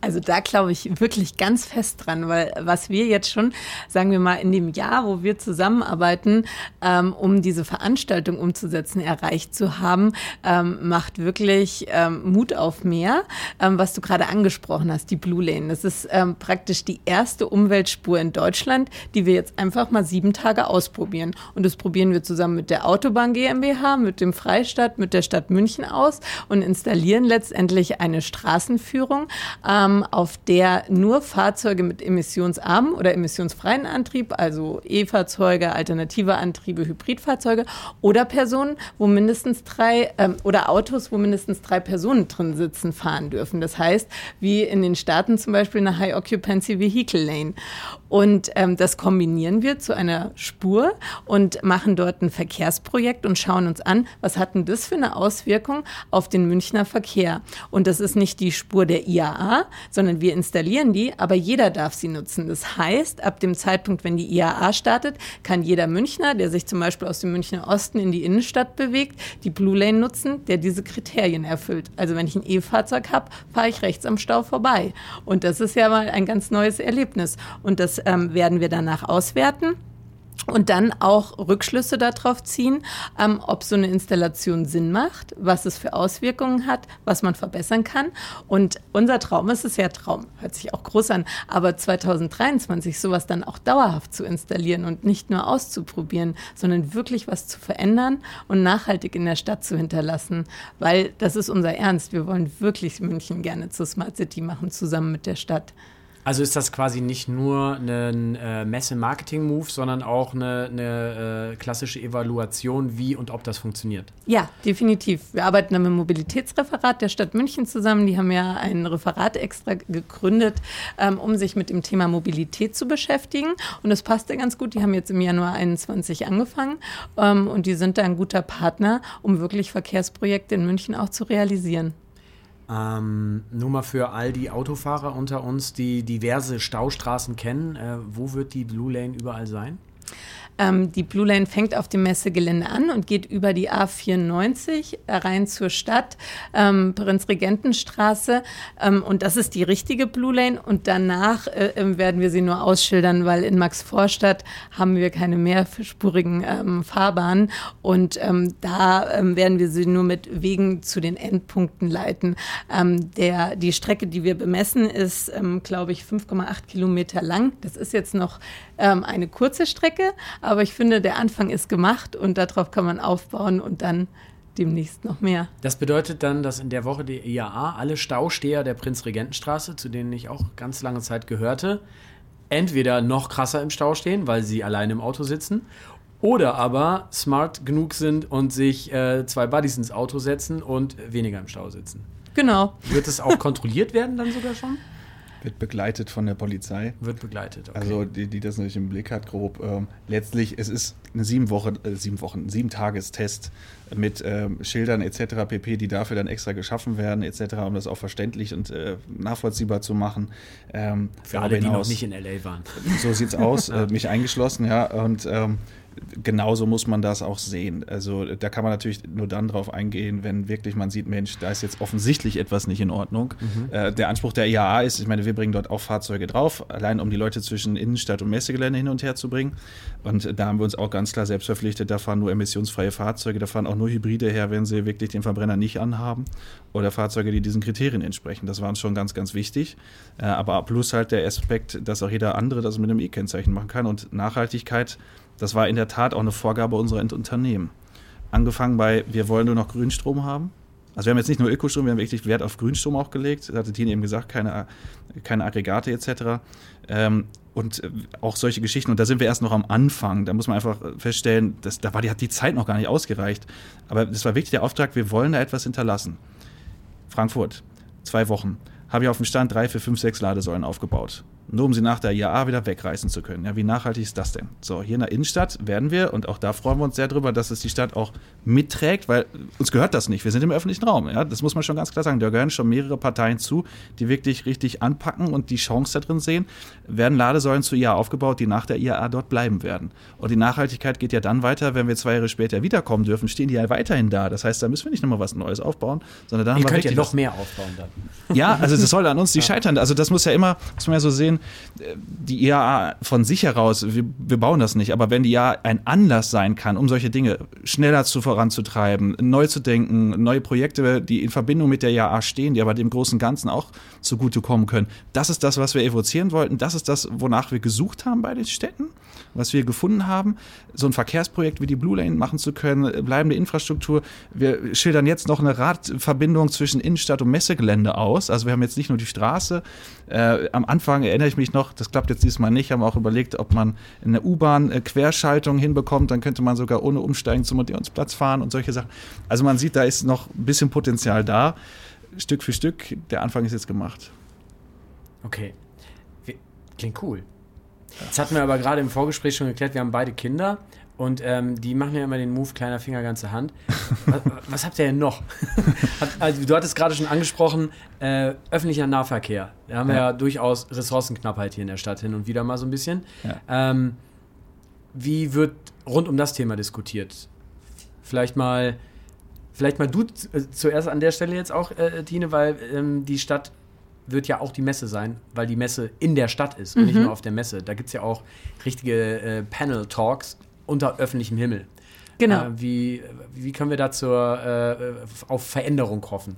Also da glaube ich wirklich ganz fest dran, weil was wir jetzt schon, sagen wir mal, in dem Jahr, wo wir zusammenarbeiten, ähm, um diese Veranstaltung umzusetzen, erreicht zu haben, ähm, macht wirklich ähm, Mut auf mehr. Ähm, was du gerade angesprochen hast, die Blue Lane. Das ist ähm, praktisch die erste Umweltspur in Deutschland, die wir jetzt einfach mal sieben Tage ausprobieren. Und das probieren wir zusammen mit der Autobahn GmbH, mit dem Freistaat, mit der Stadt München aus und installieren letztendlich eine Straßenführung. Ähm, ähm, auf der nur Fahrzeuge mit emissionsarmen oder emissionsfreien Antrieb, also E-Fahrzeuge, alternative Antriebe, Hybridfahrzeuge oder Personen, wo mindestens drei ähm, oder Autos, wo mindestens drei Personen drin sitzen, fahren dürfen. Das heißt, wie in den Staaten zum Beispiel eine High Occupancy Vehicle Lane. Und ähm, das kombinieren wir zu einer Spur und machen dort ein Verkehrsprojekt und schauen uns an, was hat denn das für eine Auswirkung auf den Münchner Verkehr. Und das ist nicht die Spur der IAA, sondern wir installieren die, aber jeder darf sie nutzen. Das heißt, ab dem Zeitpunkt, wenn die IAA startet, kann jeder Münchner, der sich zum Beispiel aus dem Münchner Osten in die Innenstadt bewegt, die Blue Lane nutzen, der diese Kriterien erfüllt. Also wenn ich ein E-Fahrzeug habe, fahre ich rechts am Stau vorbei. Und das ist ja mal ein ganz neues Erlebnis. Und das ähm, werden wir danach auswerten und dann auch Rückschlüsse darauf ziehen, ähm, ob so eine Installation Sinn macht, was es für Auswirkungen hat, was man verbessern kann. Und unser Traum ist es ja Traum, hört sich auch groß an, aber 2023 sowas dann auch dauerhaft zu installieren und nicht nur auszuprobieren, sondern wirklich was zu verändern und nachhaltig in der Stadt zu hinterlassen, weil das ist unser Ernst. Wir wollen wirklich München gerne zur Smart City machen, zusammen mit der Stadt. Also ist das quasi nicht nur ein äh, Messe-Marketing-Move, sondern auch eine, eine äh, klassische Evaluation, wie und ob das funktioniert? Ja, definitiv. Wir arbeiten mit dem Mobilitätsreferat der Stadt München zusammen. Die haben ja ein Referat extra gegründet, ähm, um sich mit dem Thema Mobilität zu beschäftigen. Und das passt ja ganz gut. Die haben jetzt im Januar 21 angefangen ähm, und die sind da ein guter Partner, um wirklich Verkehrsprojekte in München auch zu realisieren. Ähm, nur mal für all die Autofahrer unter uns, die diverse Staustraßen kennen, äh, wo wird die Blue Lane überall sein? Ähm, die Blue Lane fängt auf dem Messegelände an und geht über die A94 rein zur Stadt, ähm, Prinzregentenstraße. Ähm, und das ist die richtige Blue Lane. Und danach äh, ähm, werden wir sie nur ausschildern, weil in Maxvorstadt haben wir keine mehrspurigen ähm, Fahrbahnen. Und ähm, da werden wir sie nur mit Wegen zu den Endpunkten leiten. der, die Strecke, die wir bemessen, ist, glaube ich, 5,8 Kilometer lang. Das ist jetzt noch eine kurze Strecke aber ich finde, der Anfang ist gemacht und darauf kann man aufbauen und dann demnächst noch mehr. Das bedeutet dann, dass in der Woche der IAA alle Stausteher der Prinzregentenstraße, zu denen ich auch ganz lange Zeit gehörte, entweder noch krasser im Stau stehen, weil sie allein im Auto sitzen, oder aber smart genug sind und sich äh, zwei Buddies ins Auto setzen und weniger im Stau sitzen. Genau. Wird es auch kontrolliert werden dann sogar schon? Wird begleitet von der Polizei. Wird begleitet, okay. Also die, die das natürlich im Blick hat, grob. Ähm, letztlich, es ist eine sieben Wochen, äh, sieben Wochen, sieben Tagestest mit ähm, Schildern etc. pp, die dafür dann extra geschaffen werden etc., um das auch verständlich und äh, nachvollziehbar zu machen. Ähm, Für alle, hinaus, die noch nicht in LA waren. So sieht's aus, äh, mich eingeschlossen, ja. Und ähm, genauso muss man das auch sehen. Also da kann man natürlich nur dann drauf eingehen, wenn wirklich man sieht, Mensch, da ist jetzt offensichtlich etwas nicht in Ordnung. Mhm. Äh, der Anspruch der IAA ist, ich meine, wir bringen dort auch Fahrzeuge drauf, allein um die Leute zwischen Innenstadt und Messegelände hin und her zu bringen. Und da haben wir uns auch ganz klar selbst verpflichtet, da fahren nur emissionsfreie Fahrzeuge, da fahren auch nur Hybride her, wenn sie wirklich den Verbrenner nicht anhaben oder Fahrzeuge, die diesen Kriterien entsprechen. Das war uns schon ganz, ganz wichtig. Äh, aber plus halt der Aspekt, dass auch jeder andere das mit einem E-Kennzeichen machen kann und Nachhaltigkeit das war in der Tat auch eine Vorgabe unserer Unternehmen. Angefangen bei, wir wollen nur noch Grünstrom haben. Also wir haben jetzt nicht nur Ökostrom, wir haben wirklich Wert auf Grünstrom auch gelegt. Das hatte Tine eben gesagt, keine, keine Aggregate etc. Ähm, und äh, auch solche Geschichten. Und da sind wir erst noch am Anfang. Da muss man einfach feststellen, dass, da war die, hat die Zeit noch gar nicht ausgereicht. Aber das war wirklich der Auftrag, wir wollen da etwas hinterlassen. Frankfurt, zwei Wochen. Habe ich auf dem Stand drei, vier, fünf, sechs Ladesäulen aufgebaut nur um sie nach der IAA wieder wegreißen zu können. Ja, wie nachhaltig ist das denn? So, hier in der Innenstadt werden wir, und auch da freuen wir uns sehr drüber, dass es die Stadt auch mitträgt, weil uns gehört das nicht. Wir sind im öffentlichen Raum. Ja, das muss man schon ganz klar sagen. Da gehören schon mehrere Parteien zu, die wirklich richtig anpacken und die Chance da drin sehen. Werden Ladesäulen zu IAA aufgebaut, die nach der IAA dort bleiben werden. Und die Nachhaltigkeit geht ja dann weiter, wenn wir zwei Jahre später wiederkommen dürfen, stehen die ja weiterhin da. Das heißt, da müssen wir nicht nochmal was Neues aufbauen, sondern dann Ihr haben wir könnt ja noch mehr aufbauen dann. Ja, also das soll an uns die scheitern. Also das muss ja immer, muss man ja so sehen, die IAA von sich heraus, wir, wir bauen das nicht, aber wenn die IAA ein Anlass sein kann, um solche Dinge schneller zu voranzutreiben, neu zu denken, neue Projekte, die in Verbindung mit der IAA stehen, die aber dem großen Ganzen auch zugutekommen können, das ist das, was wir evozieren wollten, das ist das, wonach wir gesucht haben bei den Städten, was wir gefunden haben, so ein Verkehrsprojekt wie die Blue Lane machen zu können, bleibende Infrastruktur. Wir schildern jetzt noch eine Radverbindung zwischen Innenstadt und Messegelände aus. Also wir haben jetzt nicht nur die Straße. Äh, am Anfang erinnere ich mich noch, das klappt jetzt diesmal nicht, haben auch überlegt, ob man eine U-Bahn äh, hinbekommt, dann könnte man sogar ohne Umsteigen zum Odeonsplatz fahren und solche Sachen. Also man sieht, da ist noch ein bisschen Potenzial da. Stück für Stück, der Anfang ist jetzt gemacht. Okay. Klingt cool. Das hatten wir aber gerade im Vorgespräch schon geklärt, wir haben beide Kinder und ähm, die machen ja immer den Move kleiner Finger, ganze Hand. was, was habt ihr denn noch? also, du hattest gerade schon angesprochen, äh, öffentlicher Nahverkehr. Da haben ja. wir ja durchaus Ressourcenknappheit hier in der Stadt hin und wieder mal so ein bisschen. Ja. Ähm, wie wird rund um das Thema diskutiert? Vielleicht mal, vielleicht mal du äh, zuerst an der Stelle jetzt auch, äh, Tine, weil ähm, die Stadt wird ja auch die Messe sein, weil die Messe in der Stadt ist und mhm. nicht nur auf der Messe. Da gibt es ja auch richtige äh, Panel-Talks unter öffentlichem Himmel. Genau. Äh, wie, wie können wir da zur, äh, auf Veränderung hoffen?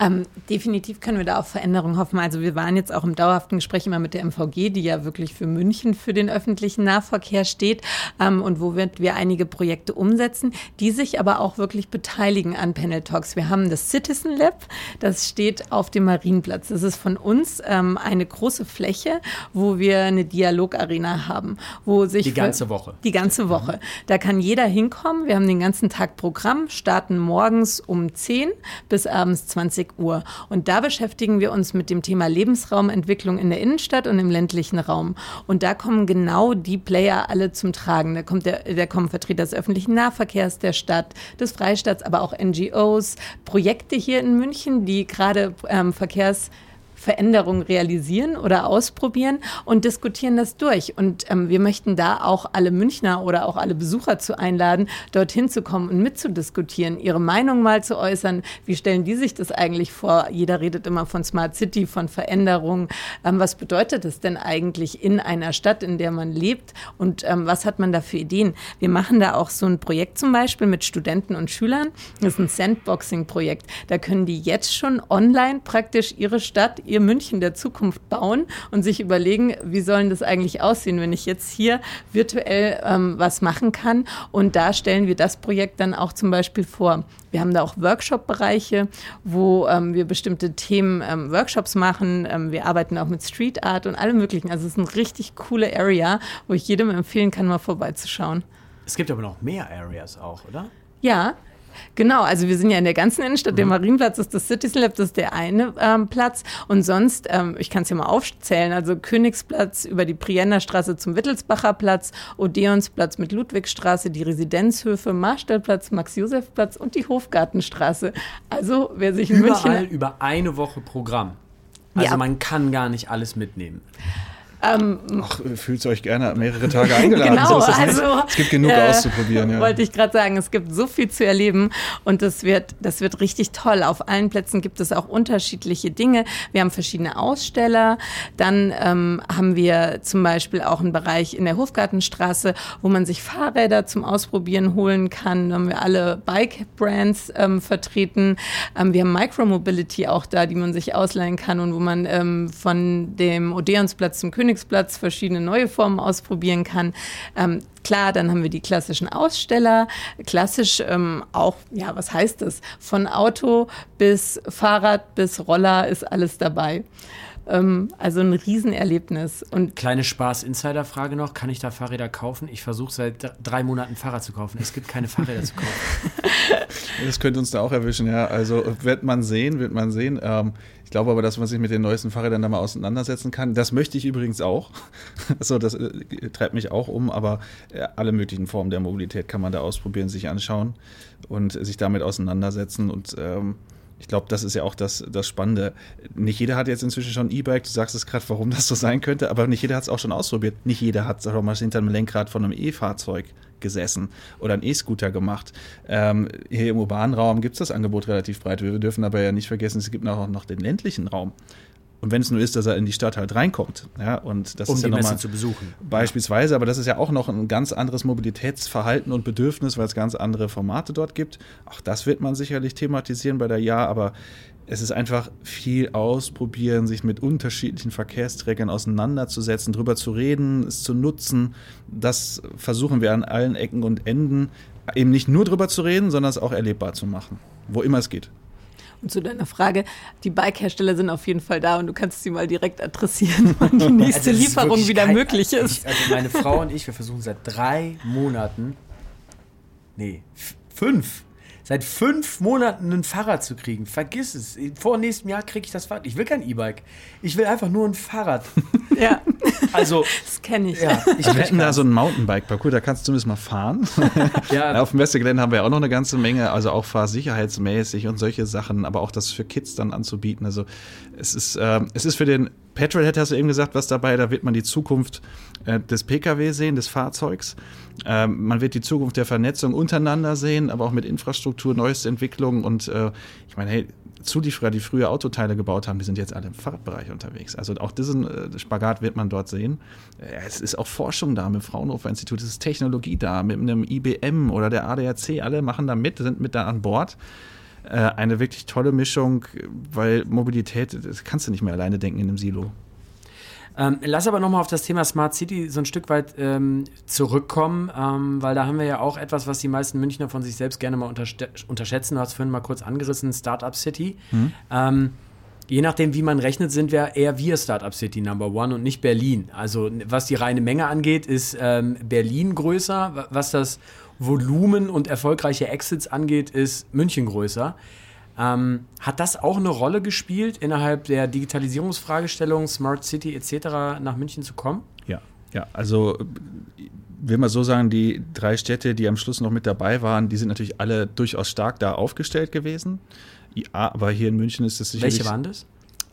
Ähm, definitiv können wir da auf Veränderung hoffen. Also wir waren jetzt auch im dauerhaften Gespräch immer mit der MVG, die ja wirklich für München für den öffentlichen Nahverkehr steht ähm, und wo wir, wir einige Projekte umsetzen, die sich aber auch wirklich beteiligen an Panel Talks. Wir haben das Citizen Lab, das steht auf dem Marienplatz. Das ist von uns ähm, eine große Fläche, wo wir eine Dialogarena haben, wo sich die ganze Woche. Die ganze Woche. Da kann jeder hinkommen. Wir haben den ganzen Tag Programm, starten morgens um 10 bis abends 20 Uhr. Und da beschäftigen wir uns mit dem Thema Lebensraumentwicklung in der Innenstadt und im ländlichen Raum. Und da kommen genau die Player alle zum Tragen. Da, kommt der, da kommen Vertreter des öffentlichen Nahverkehrs der Stadt, des Freistaats, aber auch NGOs, Projekte hier in München, die gerade ähm, Verkehrs Veränderungen realisieren oder ausprobieren und diskutieren das durch. Und ähm, wir möchten da auch alle Münchner oder auch alle Besucher zu einladen, dorthin zu kommen und mitzudiskutieren, ihre Meinung mal zu äußern. Wie stellen die sich das eigentlich vor? Jeder redet immer von Smart City, von Veränderungen. Ähm, was bedeutet es denn eigentlich in einer Stadt, in der man lebt? Und ähm, was hat man da für Ideen? Wir machen da auch so ein Projekt zum Beispiel mit Studenten und Schülern. Das ist ein Sandboxing-Projekt. Da können die jetzt schon online praktisch ihre Stadt, ihr München der Zukunft bauen und sich überlegen, wie sollen das eigentlich aussehen, wenn ich jetzt hier virtuell ähm, was machen kann. Und da stellen wir das Projekt dann auch zum Beispiel vor. Wir haben da auch Workshop-Bereiche, wo ähm, wir bestimmte Themen ähm, Workshops machen. Ähm, wir arbeiten auch mit Street Art und allem Möglichen. Also es ist eine richtig coole Area, wo ich jedem empfehlen kann, mal vorbeizuschauen. Es gibt aber noch mehr Areas auch, oder? Ja, Genau, also wir sind ja in der ganzen Innenstadt. Der mhm. Marienplatz ist das Citizen Lab, das ist der eine ähm, Platz. Und sonst, ähm, ich kann es ja mal aufzählen, also Königsplatz über die Priennerstraße zum Wittelsbacher Platz, Odeonsplatz mit Ludwigstraße, die Residenzhöfe, Marstellplatz, Max-Josef-Platz und die Hofgartenstraße. Also wer sich in Überall München... über eine Woche Programm. Also ja. man kann gar nicht alles mitnehmen. Ähm, Ach, fühlt euch gerne mehrere Tage eingeladen. genau, so also es gibt genug äh, auszuprobieren. Ja. Wollte ich gerade sagen, es gibt so viel zu erleben und das wird, das wird richtig toll. Auf allen Plätzen gibt es auch unterschiedliche Dinge. Wir haben verschiedene Aussteller. Dann ähm, haben wir zum Beispiel auch einen Bereich in der Hofgartenstraße, wo man sich Fahrräder zum Ausprobieren holen kann. Da haben wir alle Bike-Brands ähm, vertreten. Ähm, wir haben Micromobility auch da, die man sich ausleihen kann und wo man ähm, von dem Odeonsplatz zum König Königsplatz verschiedene neue Formen ausprobieren kann. Ähm, klar, dann haben wir die klassischen Aussteller, klassisch ähm, auch, ja, was heißt das? Von Auto bis Fahrrad bis Roller ist alles dabei. Ähm, also ein Riesenerlebnis. Und Kleine Spaß-Insider-Frage noch: Kann ich da Fahrräder kaufen? Ich versuche seit drei Monaten Fahrrad zu kaufen. Es gibt keine Fahrräder zu kaufen. Das könnte uns da auch erwischen, ja. Also wird man sehen, wird man sehen. Ähm, ich glaube aber, dass man sich mit den neuesten Fahrrädern da mal auseinandersetzen kann. Das möchte ich übrigens auch. Also das äh, treibt mich auch um, aber äh, alle möglichen Formen der Mobilität kann man da ausprobieren, sich anschauen und sich damit auseinandersetzen und ähm, ich glaube, das ist ja auch das, das Spannende. Nicht jeder hat jetzt inzwischen schon E-Bike, du sagst es gerade, warum das so sein könnte, aber nicht jeder hat es auch schon ausprobiert. Nicht jeder hat schon mal hinter einem Lenkrad von einem E-Fahrzeug gesessen oder einen E-Scooter gemacht. Ähm, hier im urbanen Raum gibt es das Angebot relativ breit. Wir dürfen aber ja nicht vergessen, es gibt auch noch den ländlichen Raum. Und wenn es nur ist, dass er in die Stadt halt reinkommt. Ja, und das um ist die ja Messe zu besuchen. Beispielsweise, aber das ist ja auch noch ein ganz anderes Mobilitätsverhalten und Bedürfnis, weil es ganz andere Formate dort gibt. Auch das wird man sicherlich thematisieren bei der Ja, aber es ist einfach viel ausprobieren, sich mit unterschiedlichen Verkehrsträgern auseinanderzusetzen, drüber zu reden, es zu nutzen. Das versuchen wir an allen Ecken und Enden, eben nicht nur drüber zu reden, sondern es auch erlebbar zu machen, wo immer es geht. Und zu deiner Frage, die Bike-Hersteller sind auf jeden Fall da und du kannst sie mal direkt adressieren, wann die nächste also Lieferung wieder kein, möglich ist. Ich, also meine Frau und ich, wir versuchen seit drei Monaten, nee, fünf, seit fünf Monaten ein Fahrrad zu kriegen. Vergiss es. Vor nächstem Jahr kriege ich das Fahrrad. Ich will kein E-Bike. Ich will einfach nur ein Fahrrad. ja. Also. Das kenne ich. Ja, ich wir hätten da so ein Mountainbike-Parcours, da kannst du zumindest mal fahren. ja. Auf dem Messegelände haben wir auch noch eine ganze Menge, also auch fahrsicherheitsmäßig und solche Sachen, aber auch das für Kids dann anzubieten. Also es ist, äh, es ist für den Petrolhead hast du eben gesagt, was dabei, da wird man die Zukunft äh, des Pkw sehen, des Fahrzeugs. Ähm, man wird die Zukunft der Vernetzung untereinander sehen, aber auch mit Infrastruktur, neueste Entwicklungen und äh, ich meine, hey, Zulieferer, die früher Autoteile gebaut haben, die sind jetzt alle im Fahrradbereich unterwegs. Also auch diesen äh, Spagat wird man dort sehen. Äh, es ist auch Forschung da mit dem Fraunhofer Institut, es ist Technologie da mit einem IBM oder der ADAC, alle machen da mit, sind mit da an Bord. Äh, eine wirklich tolle Mischung, weil Mobilität, das kannst du nicht mehr alleine denken in einem Silo. Ähm, lass aber nochmal auf das Thema Smart City so ein Stück weit ähm, zurückkommen, ähm, weil da haben wir ja auch etwas, was die meisten Münchner von sich selbst gerne mal unterschätzen. Du hast vorhin mal kurz angerissen, Startup City. Mhm. Je nachdem, wie man rechnet, sind wir eher wir Startup City Number One und nicht Berlin. Also was die reine Menge angeht, ist ähm, Berlin größer. Was das Volumen und erfolgreiche Exits angeht, ist München größer. Ähm, hat das auch eine Rolle gespielt, innerhalb der Digitalisierungsfragestellung, Smart City etc. nach München zu kommen? Ja, ja, also will man so sagen, die drei Städte, die am Schluss noch mit dabei waren, die sind natürlich alle durchaus stark da aufgestellt gewesen. Ja, aber hier in München ist es sicherlich. Welche waren das?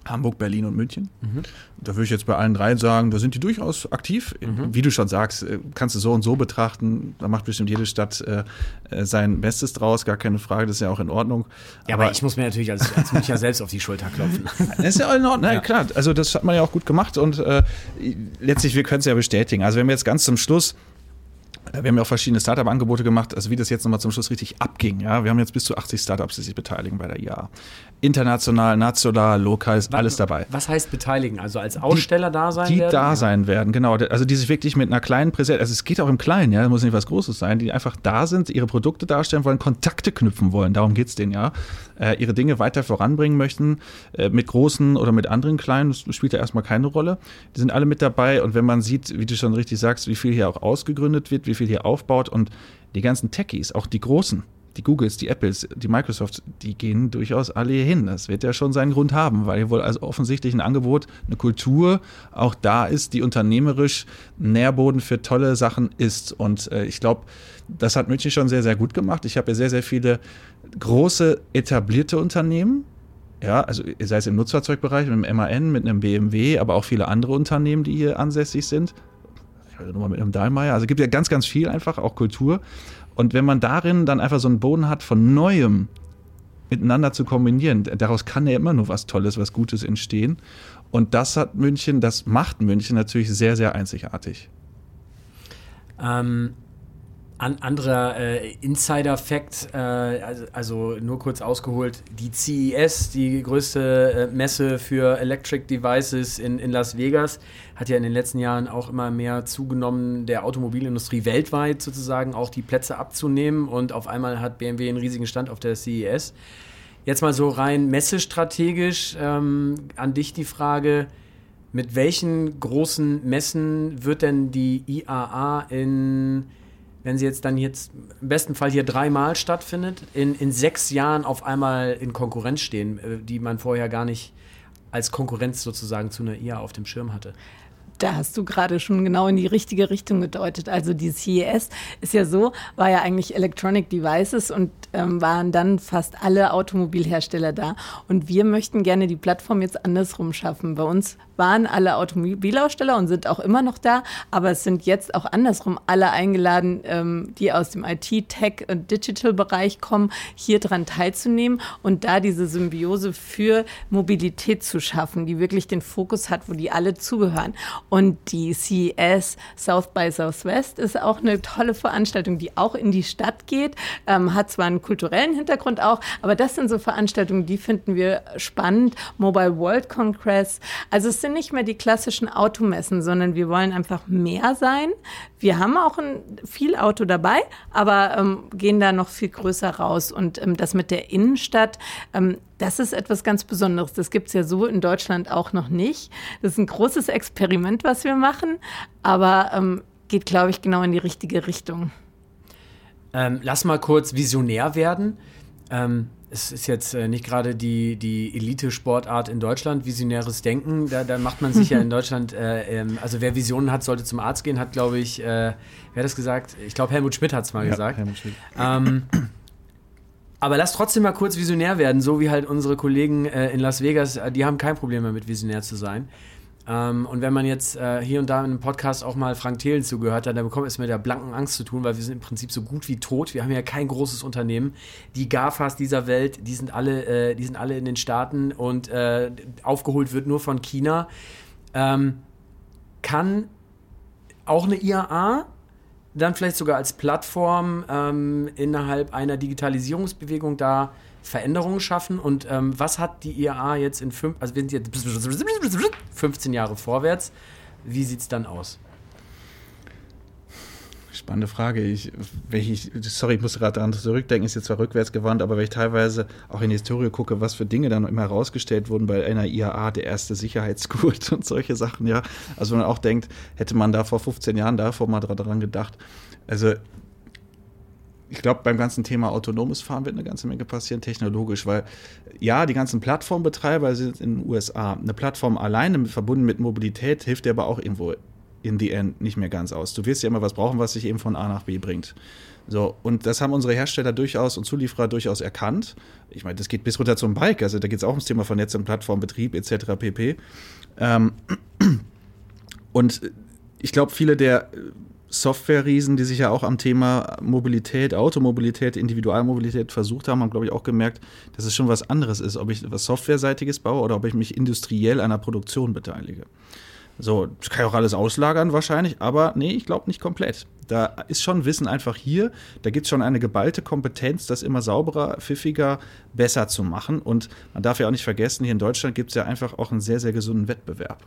Hamburg, Berlin und München. Mhm. Da würde ich jetzt bei allen drei sagen, da sind die durchaus aktiv. Mhm. Wie du schon sagst, äh, kannst du so und so betrachten. Da macht bestimmt jede Stadt äh, äh, sein Bestes draus, gar keine Frage, das ist ja auch in Ordnung. Ja, aber, aber ich muss mir natürlich als, als Münchner selbst auf die Schulter klopfen. Das ist ja auch in Ordnung, ja. klar. Also das hat man ja auch gut gemacht und äh, letztlich, wir können es ja bestätigen. Also wenn wir jetzt ganz zum Schluss äh, wir haben ja auch verschiedene Startup-Angebote gemacht, also wie das jetzt nochmal zum Schluss richtig abging. Ja, wir haben jetzt bis zu 80 Startups, die sich beteiligen bei der IA. International, national, lokal ist was, alles dabei. Was heißt beteiligen? Also als Aussteller die, da sein die werden? Die da sein werden, genau. Also die sich wirklich mit einer kleinen Präsenz, also es geht auch im Kleinen, ja, muss nicht was Großes sein, die einfach da sind, ihre Produkte darstellen wollen, Kontakte knüpfen wollen, darum geht es denen ja, äh, ihre Dinge weiter voranbringen möchten, äh, mit großen oder mit anderen kleinen, das spielt ja erstmal keine Rolle. Die sind alle mit dabei und wenn man sieht, wie du schon richtig sagst, wie viel hier auch ausgegründet wird, wie viel hier aufbaut und die ganzen Techies, auch die großen, die Googles, die Apples, die Microsofts, die gehen durchaus alle hier hin. Das wird ja schon seinen Grund haben, weil hier wohl also offensichtlich ein Angebot, eine Kultur auch da ist, die unternehmerisch Nährboden für tolle Sachen ist. Und äh, ich glaube, das hat München schon sehr, sehr gut gemacht. Ich habe ja sehr, sehr viele große etablierte Unternehmen, ja, also sei es im Nutzfahrzeugbereich, mit einem MAN, mit einem BMW, aber auch viele andere Unternehmen, die hier ansässig sind. Hatte nochmal mit einem Dahlmeier. Also es gibt ja ganz, ganz viel einfach, auch Kultur. Und wenn man darin dann einfach so einen Boden hat von Neuem miteinander zu kombinieren, daraus kann ja immer nur was Tolles, was Gutes entstehen. Und das hat München, das macht München natürlich sehr, sehr einzigartig. Ähm, an, anderer äh, Insider-Fact, äh, also, also, nur kurz ausgeholt, die CES, die größte äh, Messe für Electric Devices in, in Las Vegas, hat ja in den letzten Jahren auch immer mehr zugenommen, der Automobilindustrie weltweit sozusagen auch die Plätze abzunehmen und auf einmal hat BMW einen riesigen Stand auf der CES. Jetzt mal so rein messestrategisch ähm, an dich die Frage, mit welchen großen Messen wird denn die IAA in wenn sie jetzt dann jetzt im besten Fall hier dreimal stattfindet, in, in sechs Jahren auf einmal in Konkurrenz stehen, äh, die man vorher gar nicht als Konkurrenz sozusagen zu einer IA auf dem Schirm hatte. Da hast du gerade schon genau in die richtige Richtung gedeutet. Also die CES ist ja so, war ja eigentlich Electronic Devices und ähm, waren dann fast alle Automobilhersteller da. Und wir möchten gerne die Plattform jetzt andersrum schaffen. Bei uns waren alle Automobilaussteller und sind auch immer noch da, aber es sind jetzt auch andersrum alle eingeladen, ähm, die aus dem IT, Tech und Digital-Bereich kommen, hier dran teilzunehmen und da diese Symbiose für Mobilität zu schaffen, die wirklich den Fokus hat, wo die alle zugehören. Und die CES South by Southwest ist auch eine tolle Veranstaltung, die auch in die Stadt geht, ähm, hat zwar einen kulturellen Hintergrund auch, aber das sind so Veranstaltungen, die finden wir spannend. Mobile World Congress. Also es sind nicht mehr die klassischen Automessen, sondern wir wollen einfach mehr sein. Wir haben auch ein, viel Auto dabei, aber ähm, gehen da noch viel größer raus. Und ähm, das mit der Innenstadt, ähm, das ist etwas ganz Besonderes. Das gibt es ja so in Deutschland auch noch nicht. Das ist ein großes Experiment, was wir machen, aber ähm, geht, glaube ich, genau in die richtige Richtung. Ähm, lass mal kurz visionär werden. Ähm, es ist jetzt äh, nicht gerade die, die Elite-Sportart in Deutschland, visionäres Denken. Da, da macht man sich ja in Deutschland, äh, ähm, also wer Visionen hat, sollte zum Arzt gehen, hat, glaube ich, äh, wer hat das gesagt? Ich glaube, Helmut Schmidt hat es mal ja, gesagt. Helmut Schmidt. Ähm, aber lass trotzdem mal kurz visionär werden, so wie halt unsere Kollegen äh, in Las Vegas, äh, die haben kein Problem damit, visionär zu sein. Ähm, und wenn man jetzt äh, hier und da in einem Podcast auch mal Frank Thelen zugehört hat, dann bekommt es mit der blanken Angst zu tun, weil wir sind im Prinzip so gut wie tot. Wir haben ja kein großes Unternehmen. Die GAFAs dieser Welt, die sind alle, äh, die sind alle in den Staaten und äh, aufgeholt wird nur von China. Ähm, kann auch eine IAA dann vielleicht sogar als Plattform ähm, innerhalb einer Digitalisierungsbewegung da Veränderungen schaffen. Und ähm, was hat die IAA jetzt in fünf, also wir sind jetzt 15 Jahre vorwärts. Wie sieht es dann aus? Spannende Frage. Ich, ich, sorry, ich muss gerade daran zurückdenken, ist jetzt zwar rückwärts gewandt, aber wenn ich teilweise auch in die Historie gucke, was für Dinge dann immer herausgestellt wurden bei einer IAA, der erste Sicherheitsgurt und solche Sachen, ja. Also wenn man auch denkt, hätte man da vor 15 Jahren davor mal dran gedacht. Also ich glaube, beim ganzen Thema autonomes Fahren wird eine ganze Menge passieren, technologisch, weil ja, die ganzen Plattformbetreiber sind in den USA. Eine Plattform alleine verbunden mit Mobilität hilft dir aber auch irgendwo in the end nicht mehr ganz aus. Du wirst ja immer was brauchen, was dich eben von A nach B bringt. So, und das haben unsere Hersteller durchaus und Zulieferer durchaus erkannt. Ich meine, das geht bis runter zum Bike, also da geht es auch ums Thema von Netz und Plattformbetrieb etc. pp. Ähm, und ich glaube, viele der Software-Riesen, die sich ja auch am Thema Mobilität, Automobilität, Individualmobilität versucht haben, haben, glaube ich, auch gemerkt, dass es schon was anderes ist, ob ich etwas Softwareseitiges baue oder ob ich mich industriell an der Produktion beteilige. So, das kann ich auch alles auslagern wahrscheinlich, aber nee, ich glaube nicht komplett. Da ist schon Wissen einfach hier, da gibt es schon eine geballte Kompetenz, das immer sauberer, pfiffiger, besser zu machen. Und man darf ja auch nicht vergessen, hier in Deutschland gibt es ja einfach auch einen sehr, sehr gesunden Wettbewerb.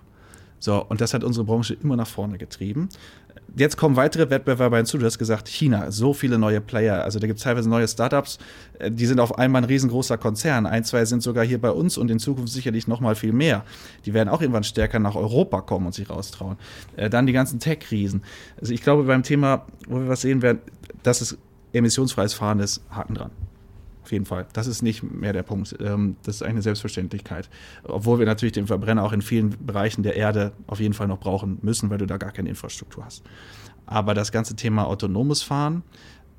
So, und das hat unsere Branche immer nach vorne getrieben jetzt kommen weitere Wettbewerber hinzu. Du hast gesagt, China, so viele neue Player. Also da gibt es teilweise neue Startups, äh, die sind auf einmal ein riesengroßer Konzern. Ein, zwei sind sogar hier bei uns und in Zukunft sicherlich noch mal viel mehr. Die werden auch irgendwann stärker nach Europa kommen und sich raustrauen. Äh, dann die ganzen Tech-Riesen. Also ich glaube, beim Thema, wo wir was sehen werden, dass es emissionsfreies Fahren ist, Haken dran jeden Fall. Das ist nicht mehr der Punkt. Ähm, das ist eine Selbstverständlichkeit. Obwohl wir natürlich den Verbrenner auch in vielen Bereichen der Erde auf jeden Fall noch brauchen müssen, weil du da gar keine Infrastruktur hast. Aber das ganze Thema autonomes Fahren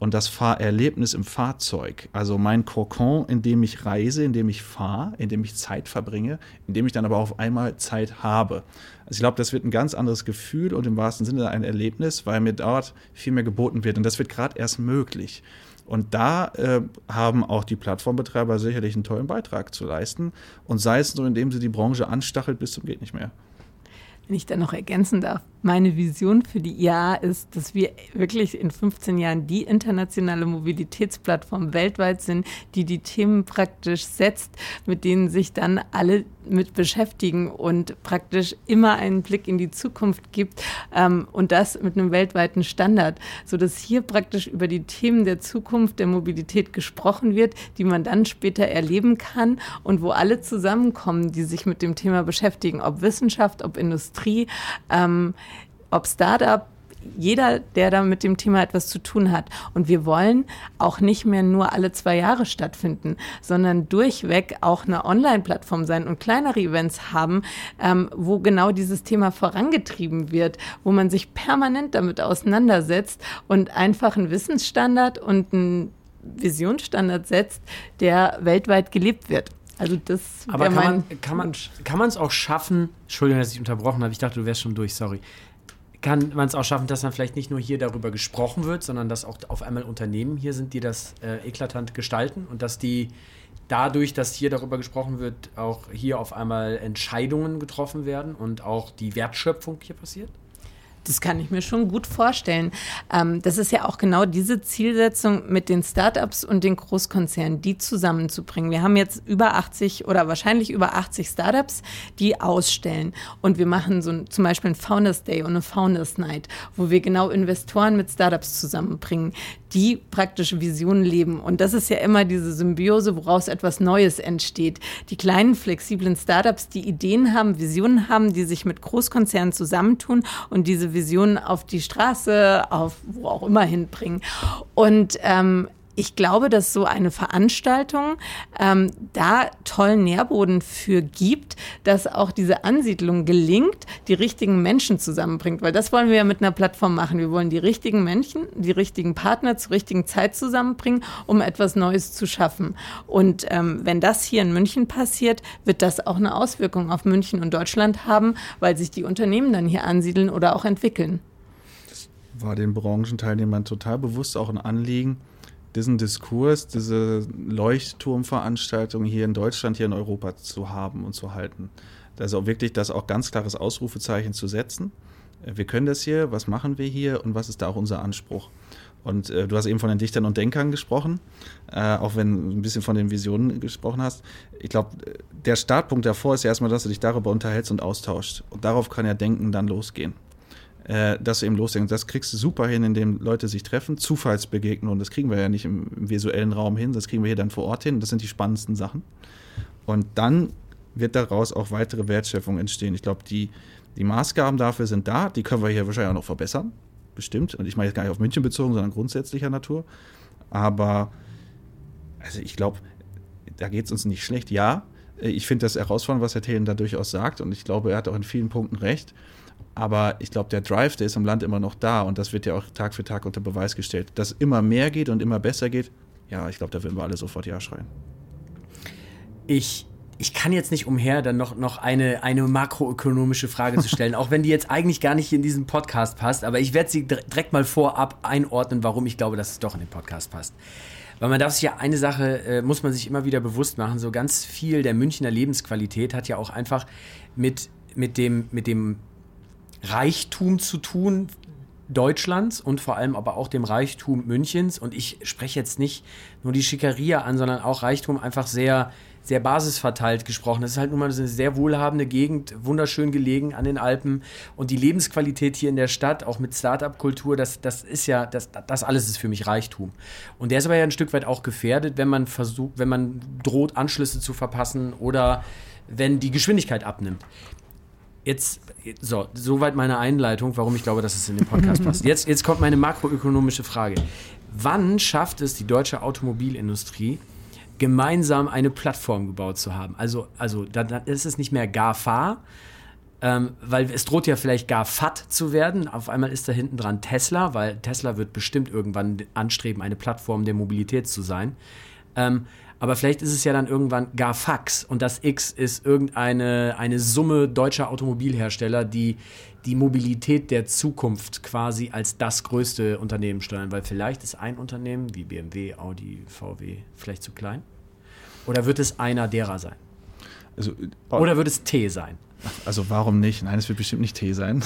und das Fahrerlebnis im Fahrzeug, also mein Kokon, in dem ich reise, in dem ich fahre, in dem ich Zeit verbringe, in dem ich dann aber auf einmal Zeit habe. Also ich glaube, das wird ein ganz anderes Gefühl und im wahrsten Sinne ein Erlebnis, weil mir dort viel mehr geboten wird. Und das wird gerade erst möglich. Und da äh, haben auch die Plattformbetreiber sicherlich einen tollen Beitrag zu leisten. Und sei es nur, indem sie die Branche anstachelt bis zum geht nicht mehr. Wenn ich da noch ergänzen darf, meine Vision für die IAA ist, dass wir wirklich in 15 Jahren die internationale Mobilitätsplattform weltweit sind, die die Themen praktisch setzt, mit denen sich dann alle mit beschäftigen und praktisch immer einen Blick in die Zukunft gibt ähm, und das mit einem weltweiten Standard, sodass hier praktisch über die Themen der Zukunft der Mobilität gesprochen wird, die man dann später erleben kann und wo alle zusammenkommen, die sich mit dem Thema beschäftigen, ob Wissenschaft, ob Industrie. Ähm, ob Startup, jeder, der da mit dem Thema etwas zu tun hat. Und wir wollen auch nicht mehr nur alle zwei Jahre stattfinden, sondern durchweg auch eine Online-Plattform sein und kleinere Events haben, ähm, wo genau dieses Thema vorangetrieben wird, wo man sich permanent damit auseinandersetzt und einfach einen Wissensstandard und einen Visionsstandard setzt, der weltweit gelebt wird. Also das Aber kann man, kann man kann man es auch schaffen? Entschuldigung, dass ich unterbrochen habe. Ich dachte, du wärst schon durch. Sorry kann man es auch schaffen, dass dann vielleicht nicht nur hier darüber gesprochen wird, sondern dass auch auf einmal Unternehmen hier sind, die das äh, eklatant gestalten und dass die dadurch, dass hier darüber gesprochen wird, auch hier auf einmal Entscheidungen getroffen werden und auch die Wertschöpfung hier passiert? Das kann ich mir schon gut vorstellen. Ähm, das ist ja auch genau diese Zielsetzung mit den Startups und den Großkonzernen, die zusammenzubringen. Wir haben jetzt über 80 oder wahrscheinlich über 80 Startups, die ausstellen. Und wir machen so zum Beispiel ein Founders Day und eine Founders Night, wo wir genau Investoren mit Startups zusammenbringen, die praktische Visionen leben. Und das ist ja immer diese Symbiose, woraus etwas Neues entsteht. Die kleinen, flexiblen Startups, die Ideen haben, Visionen haben, die sich mit Großkonzernen zusammentun und diese Visionen auf die Straße, auf wo auch immer hinbringen. Und ähm, ich glaube, dass so eine Veranstaltung ähm, da tollen Nährboden für gibt, dass auch diese Ansiedlung gelingt, die richtigen Menschen zusammenbringt. Weil das wollen wir ja mit einer Plattform machen. Wir wollen die richtigen Menschen, die richtigen Partner zur richtigen Zeit zusammenbringen, um etwas Neues zu schaffen. Und ähm, wenn das hier in München passiert, wird das auch eine Auswirkung auf München und Deutschland haben, weil sich die Unternehmen dann hier ansiedeln oder auch entwickeln. Das war den Branchenteilnehmern total bewusst auch ein Anliegen, diesen Diskurs, diese Leuchtturmveranstaltung hier in Deutschland, hier in Europa zu haben und zu halten. Also wirklich das auch ganz klares Ausrufezeichen zu setzen. Wir können das hier, was machen wir hier und was ist da auch unser Anspruch? Und äh, du hast eben von den Dichtern und Denkern gesprochen, äh, auch wenn du ein bisschen von den Visionen gesprochen hast. Ich glaube, der Startpunkt davor ist ja erstmal, dass du dich darüber unterhältst und austauschst. Und darauf kann ja Denken dann losgehen äh, dass du eben losdenkst. Das kriegst du super hin, indem Leute sich treffen, Zufallsbegegnungen. Das kriegen wir ja nicht im, im, visuellen Raum hin, das kriegen wir hier dann vor Ort hin. Das sind die spannendsten Sachen. Und dann wird daraus auch weitere Wertschöpfung entstehen. Ich glaube, die, die Maßgaben dafür sind da. Die können wir hier wahrscheinlich auch noch verbessern. Bestimmt. Und ich meine jetzt gar nicht auf München bezogen, sondern grundsätzlicher Natur. Aber also ich glaube, da geht es uns nicht schlecht. Ja, ich finde das herausfordernd, was Herr Thelen da durchaus sagt. Und ich glaube, er hat auch in vielen Punkten recht. Aber ich glaube, der Drive, der ist im Land immer noch da und das wird ja auch Tag für Tag unter Beweis gestellt. Dass immer mehr geht und immer besser geht, ja, ich glaube, da würden wir alle sofort Ja schreien. Ich, ich kann jetzt nicht umher, dann noch, noch eine, eine makroökonomische Frage zu stellen, auch wenn die jetzt eigentlich gar nicht in diesen Podcast passt, aber ich werde sie direkt mal vorab einordnen, warum ich glaube, dass es doch in den Podcast passt. Weil man darf sich ja eine Sache, äh, muss man sich immer wieder bewusst machen, so ganz viel der Münchner Lebensqualität hat ja auch einfach mit, mit, dem, mit dem Reichtum zu tun Deutschlands und vor allem aber auch dem Reichtum Münchens. Und ich spreche jetzt nicht nur die Schickeria an, sondern auch Reichtum einfach sehr, sehr basisverteilt gesprochen. Das ist halt nun mal eine sehr wohlhabende Gegend, wunderschön gelegen an den Alpen. Und die Lebensqualität hier in der Stadt, auch mit Start-up-Kultur, das, das ist ja, das, das alles ist für mich Reichtum. Und der ist aber ja ein Stück weit auch gefährdet, wenn man versucht, wenn man droht, Anschlüsse zu verpassen oder wenn die Geschwindigkeit abnimmt. Jetzt, so, soweit meine Einleitung, warum ich glaube, dass es in den Podcast passt. Jetzt, jetzt kommt meine makroökonomische Frage. Wann schafft es die deutsche Automobilindustrie, gemeinsam eine Plattform gebaut zu haben? Also, also dann, dann ist es nicht mehr GAFA, ähm, weil es droht ja vielleicht GAFAT zu werden. Auf einmal ist da hinten dran Tesla, weil Tesla wird bestimmt irgendwann anstreben, eine Plattform der Mobilität zu sein. Ähm, aber vielleicht ist es ja dann irgendwann gar Fax und das X ist irgendeine eine Summe deutscher Automobilhersteller, die die Mobilität der Zukunft quasi als das größte Unternehmen steuern. Weil vielleicht ist ein Unternehmen wie BMW, Audi, VW vielleicht zu klein. Oder wird es einer derer sein? Also, Oder wird es T sein? Also warum nicht? Nein, es wird bestimmt nicht T sein.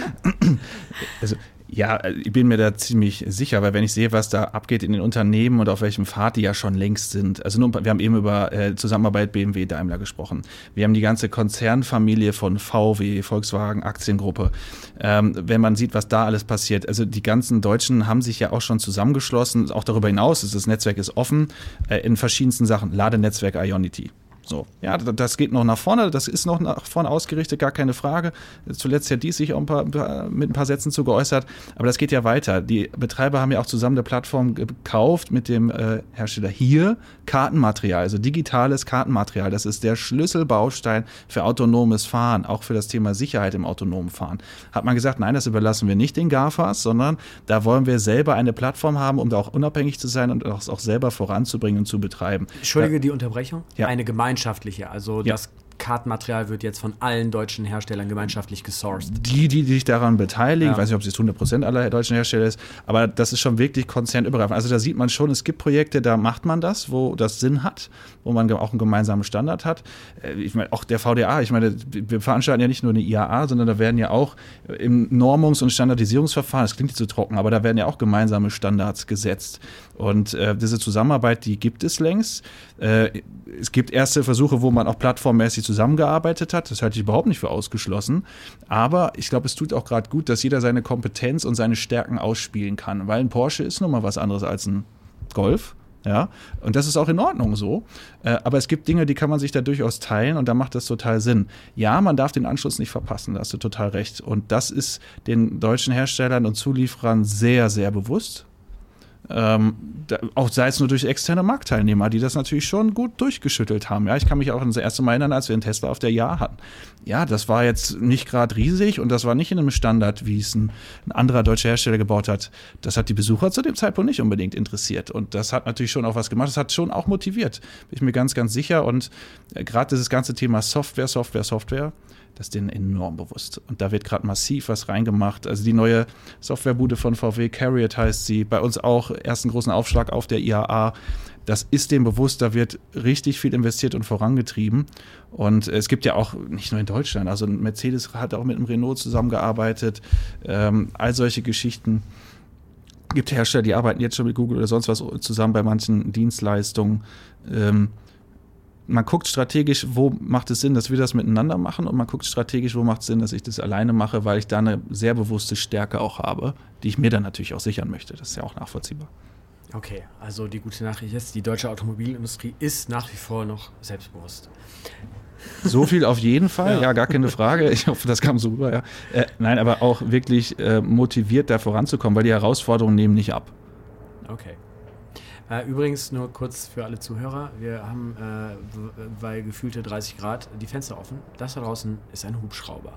also ja, äh, ich bin mir da ziemlich sicher, weil wenn ich sehe, was da abgeht in den Unternehmen und auf welchem Pfad die ja schon längst sind. Also nur, wir haben eben über äh, Zusammenarbeit BMW Daimler gesprochen. Wir haben die ganze Konzernfamilie von VW, Volkswagen, Aktiengruppe. Ähm, wenn man sieht, was da alles passiert. Also die ganzen Deutschen haben sich ja auch schon zusammengeschlossen. Auch darüber hinaus, das Netzwerk ist offen äh, in verschiedensten Sachen. Ladenetzwerk Ionity. So, ja, das geht noch nach vorne, das ist noch nach vorne ausgerichtet, gar keine Frage. Zuletzt hat dies sich auch ein paar, mit ein paar Sätzen zu geäußert, aber das geht ja weiter. Die Betreiber haben ja auch zusammen eine Plattform gekauft mit dem äh, Hersteller hier, Kartenmaterial, also digitales Kartenmaterial. Das ist der Schlüsselbaustein für autonomes Fahren, auch für das Thema Sicherheit im autonomen Fahren. Hat man gesagt, nein, das überlassen wir nicht den GAFAs, sondern da wollen wir selber eine Plattform haben, um da auch unabhängig zu sein und auch selber voranzubringen und zu betreiben. Entschuldige die Unterbrechung. Ja. Eine Gemeinschaft gemeinschaftliche. Also ja. das Kartenmaterial wird jetzt von allen deutschen Herstellern gemeinschaftlich gesourced. Die, die sich daran beteiligen, ja. ich weiß nicht, ob es 100% aller deutschen Hersteller ist, aber das ist schon wirklich konzernübergreifend. Also da sieht man schon, es gibt Projekte, da macht man das, wo das Sinn hat, wo man auch einen gemeinsamen Standard hat. Äh, ich meine, auch der VDA, ich meine, wir veranstalten ja nicht nur eine IAA, sondern da werden ja auch im Normungs- und Standardisierungsverfahren, das klingt nicht so trocken, aber da werden ja auch gemeinsame Standards gesetzt. Und äh, diese Zusammenarbeit, die gibt es längst. Äh, es gibt erste Versuche, wo man auch plattformmäßig zusammengearbeitet hat. Das halte ich überhaupt nicht für ausgeschlossen. Aber ich glaube, es tut auch gerade gut, dass jeder seine Kompetenz und seine Stärken ausspielen kann. Weil ein Porsche ist nun mal was anderes als ein Golf. Ja, und das ist auch in Ordnung so. Äh, aber es gibt Dinge, die kann man sich da durchaus teilen und da macht das total Sinn. Ja, man darf den Anschluss nicht verpassen, da hast du total recht. Und das ist den deutschen Herstellern und Zulieferern sehr, sehr bewusst. Ähm, da, auch sei es nur durch externe Marktteilnehmer, die das natürlich schon gut durchgeschüttelt haben. Ja, ich kann mich auch an das erste Mal erinnern, als wir einen Tesla auf der Jahr hatten. Ja, das war jetzt nicht gerade riesig und das war nicht in einem Standard, wie es ein, ein, anderer deutscher Hersteller gebaut hat. Das hat die Besucher zu dem Zeitpunkt nicht unbedingt interessiert. Und das hat natürlich schon auch was gemacht. Das hat schon auch motiviert. Bin ich mir ganz, ganz sicher. Und äh, gerade dieses ganze Thema Software, Software, Software, das ist denen enorm bewusst. Und da wird gerade massiv was reingemacht. Also die neue Softwarebude von VW, Carriot heißt sie, bei uns auch ersten großen Aufschlag auf der IAA. Das ist dem bewusst, da wird richtig viel investiert und vorangetrieben. Und es gibt ja auch, nicht nur in Deutschland, also Mercedes hat auch mit einem Renault zusammengearbeitet, ähm, all solche Geschichten. Es gibt Hersteller, die arbeiten jetzt schon mit Google oder sonst was zusammen bei manchen Dienstleistungen. Ähm, man guckt strategisch, wo macht es Sinn, dass wir das miteinander machen und man guckt strategisch, wo macht es Sinn, dass ich das alleine mache, weil ich da eine sehr bewusste Stärke auch habe, die ich mir dann natürlich auch sichern möchte. Das ist ja auch nachvollziehbar. Okay, also die gute Nachricht ist, die deutsche Automobilindustrie ist nach wie vor noch selbstbewusst. So viel auf jeden Fall, ja, ja gar keine Frage. Ich hoffe, das kam so rüber. Ja. Äh, nein, aber auch wirklich äh, motiviert, da voranzukommen, weil die Herausforderungen nehmen nicht ab. Okay. Äh, übrigens, nur kurz für alle Zuhörer, wir haben äh, bei gefühlte 30 Grad die Fenster offen. Das da draußen ist ein Hubschrauber.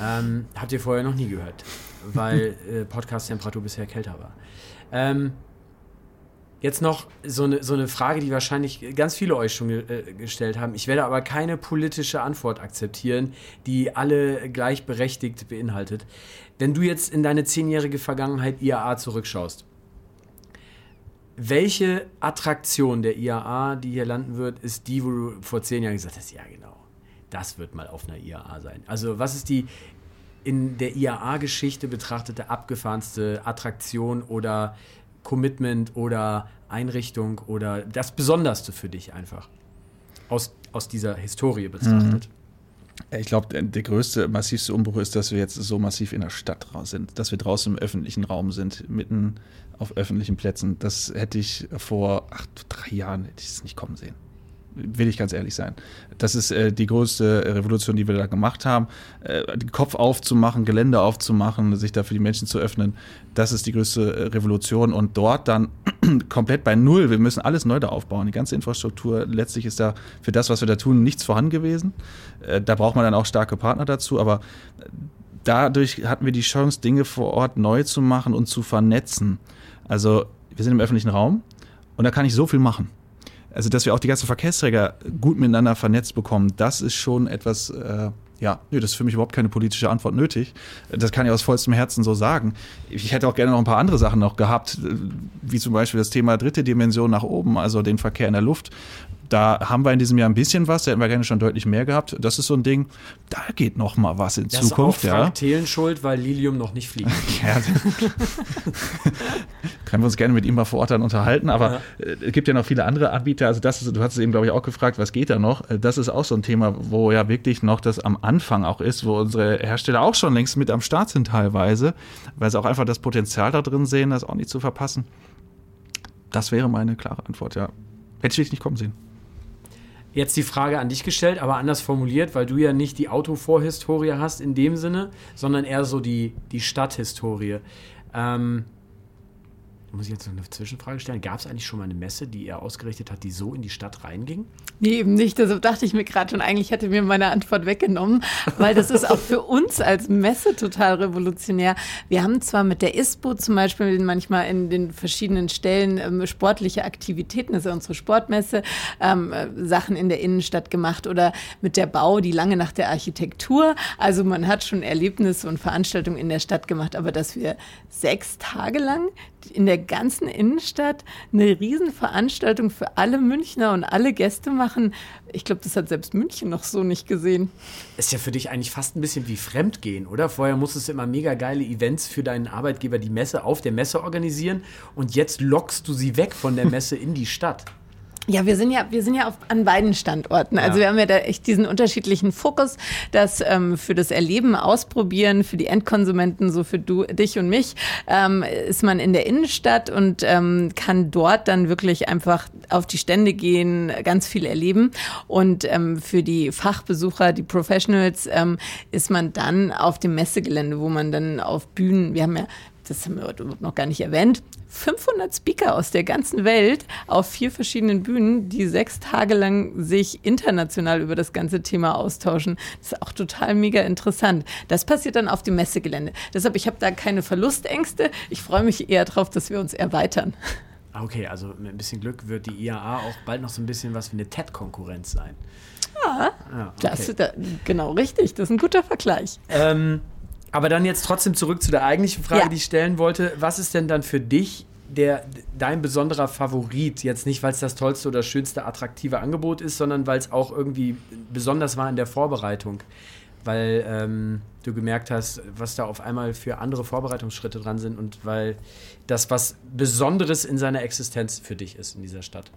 Ähm, habt ihr vorher noch nie gehört, weil äh, Podcast-Temperatur bisher kälter war. Ähm, jetzt noch so eine, so eine Frage, die wahrscheinlich ganz viele euch schon ge äh, gestellt haben. Ich werde aber keine politische Antwort akzeptieren, die alle gleichberechtigt beinhaltet. Wenn du jetzt in deine zehnjährige Vergangenheit IAA zurückschaust, welche Attraktion der IAA, die hier landen wird, ist die, wo du vor zehn Jahren gesagt hast, ja genau, das wird mal auf einer IAA sein. Also was ist die in der IAA-Geschichte betrachtete abgefahrenste Attraktion oder Commitment oder Einrichtung oder das Besonderste für dich einfach aus, aus dieser Historie betrachtet? Mhm. Ich glaube, der, größte, massivste Umbruch ist, dass wir jetzt so massiv in der Stadt sind, dass wir draußen im öffentlichen Raum sind, mitten auf öffentlichen Plätzen. Das hätte ich vor acht, drei Jahren hätte ich es nicht kommen sehen will ich ganz ehrlich sein. Das ist äh, die größte Revolution, die wir da gemacht haben. Äh, den Kopf aufzumachen, Gelände aufzumachen, sich da für die Menschen zu öffnen, das ist die größte äh, Revolution. Und dort dann komplett bei Null, wir müssen alles neu da aufbauen. Die ganze Infrastruktur, letztlich ist da für das, was wir da tun, nichts vorhanden gewesen. Äh, da braucht man dann auch starke Partner dazu, aber äh, dadurch hatten wir die Chance, Dinge vor Ort neu zu machen und zu vernetzen. Also wir sind im öffentlichen Raum und da kann ich so viel machen also dass wir auch die ganzen Verkehrsträger gut miteinander vernetzt bekommen, das ist schon etwas, äh, ja, nö, das ist für mich überhaupt keine politische Antwort nötig. Das kann ich aus vollstem Herzen so sagen. Ich hätte auch gerne noch ein paar andere Sachen noch gehabt, wie zum Beispiel das Thema dritte Dimension nach oben, also den Verkehr in der Luft, da haben wir in diesem Jahr ein bisschen was, da hätten wir gerne schon deutlich mehr gehabt. Das ist so ein Ding, da geht noch mal was in das Zukunft. Das ist auch Frank ja. Thelen schuld, weil Lilium noch nicht fliegt. ja. Können wir uns gerne mit ihm mal vor Ort dann unterhalten, aber ja. Äh, es gibt ja noch viele andere Anbieter. Also das ist, du hast es eben, glaube ich, auch gefragt, was geht da noch? Äh, das ist auch so ein Thema, wo ja wirklich noch das am Anfang auch ist, wo unsere Hersteller auch schon längst mit am Start sind teilweise, weil sie auch einfach das Potenzial da drin sehen, das auch nicht zu verpassen. Das wäre meine klare Antwort, ja. Hätte ich nicht kommen sehen jetzt die Frage an dich gestellt, aber anders formuliert, weil du ja nicht die Autovorhistorie hast in dem Sinne, sondern eher so die, die Stadthistorie. Ähm, muss ich jetzt noch eine Zwischenfrage stellen? Gab es eigentlich schon mal eine Messe, die er ausgerichtet hat, die so in die Stadt reinging? Nee, eben nicht. Deshalb dachte ich mir gerade schon, eigentlich hätte mir meine Antwort weggenommen, weil das ist auch für uns als Messe total revolutionär. Wir haben zwar mit der ISPO zum Beispiel manchmal in den verschiedenen Stellen ähm, sportliche Aktivitäten, das ist ja unsere Sportmesse, ähm, äh, Sachen in der Innenstadt gemacht oder mit der Bau, die lange nach der Architektur. Also man hat schon Erlebnisse und Veranstaltungen in der Stadt gemacht, aber dass wir sechs Tage lang in der ganzen Innenstadt eine Riesenveranstaltung für alle Münchner und alle Gäste machen. Ich glaube, das hat selbst München noch so nicht gesehen. Ist ja für dich eigentlich fast ein bisschen wie Fremdgehen, oder? Vorher musstest du immer mega geile Events für deinen Arbeitgeber, die Messe auf der Messe organisieren und jetzt lockst du sie weg von der Messe in die Stadt. Ja, wir sind ja, wir sind ja auf, an beiden Standorten. Also ja. wir haben ja da echt diesen unterschiedlichen Fokus, dass ähm, für das Erleben, Ausprobieren, für die Endkonsumenten, so für du, dich und mich, ähm, ist man in der Innenstadt und ähm, kann dort dann wirklich einfach auf die Stände gehen, ganz viel erleben. Und ähm, für die Fachbesucher, die Professionals, ähm, ist man dann auf dem Messegelände, wo man dann auf Bühnen, wir haben ja das haben wir noch gar nicht erwähnt, 500 Speaker aus der ganzen Welt auf vier verschiedenen Bühnen, die sechs Tage lang sich international über das ganze Thema austauschen. Das ist auch total mega interessant. Das passiert dann auf dem Messegelände. Deshalb, ich habe da keine Verlustängste. Ich freue mich eher darauf, dass wir uns erweitern. Ah, okay, also mit ein bisschen Glück wird die IAA auch bald noch so ein bisschen was wie eine TED-Konkurrenz sein. Ja, ah, okay. das, da, genau richtig. Das ist ein guter Vergleich. Ähm, aber dann jetzt trotzdem zurück zu der eigentlichen Frage, ja. die ich stellen wollte. Was ist denn dann für dich der, dein besonderer Favorit? Jetzt nicht, weil es das tollste oder schönste attraktive Angebot ist, sondern weil es auch irgendwie besonders war in der Vorbereitung. Weil ähm, du gemerkt hast, was da auf einmal für andere Vorbereitungsschritte dran sind und weil das was Besonderes in seiner Existenz für dich ist in dieser Stadt.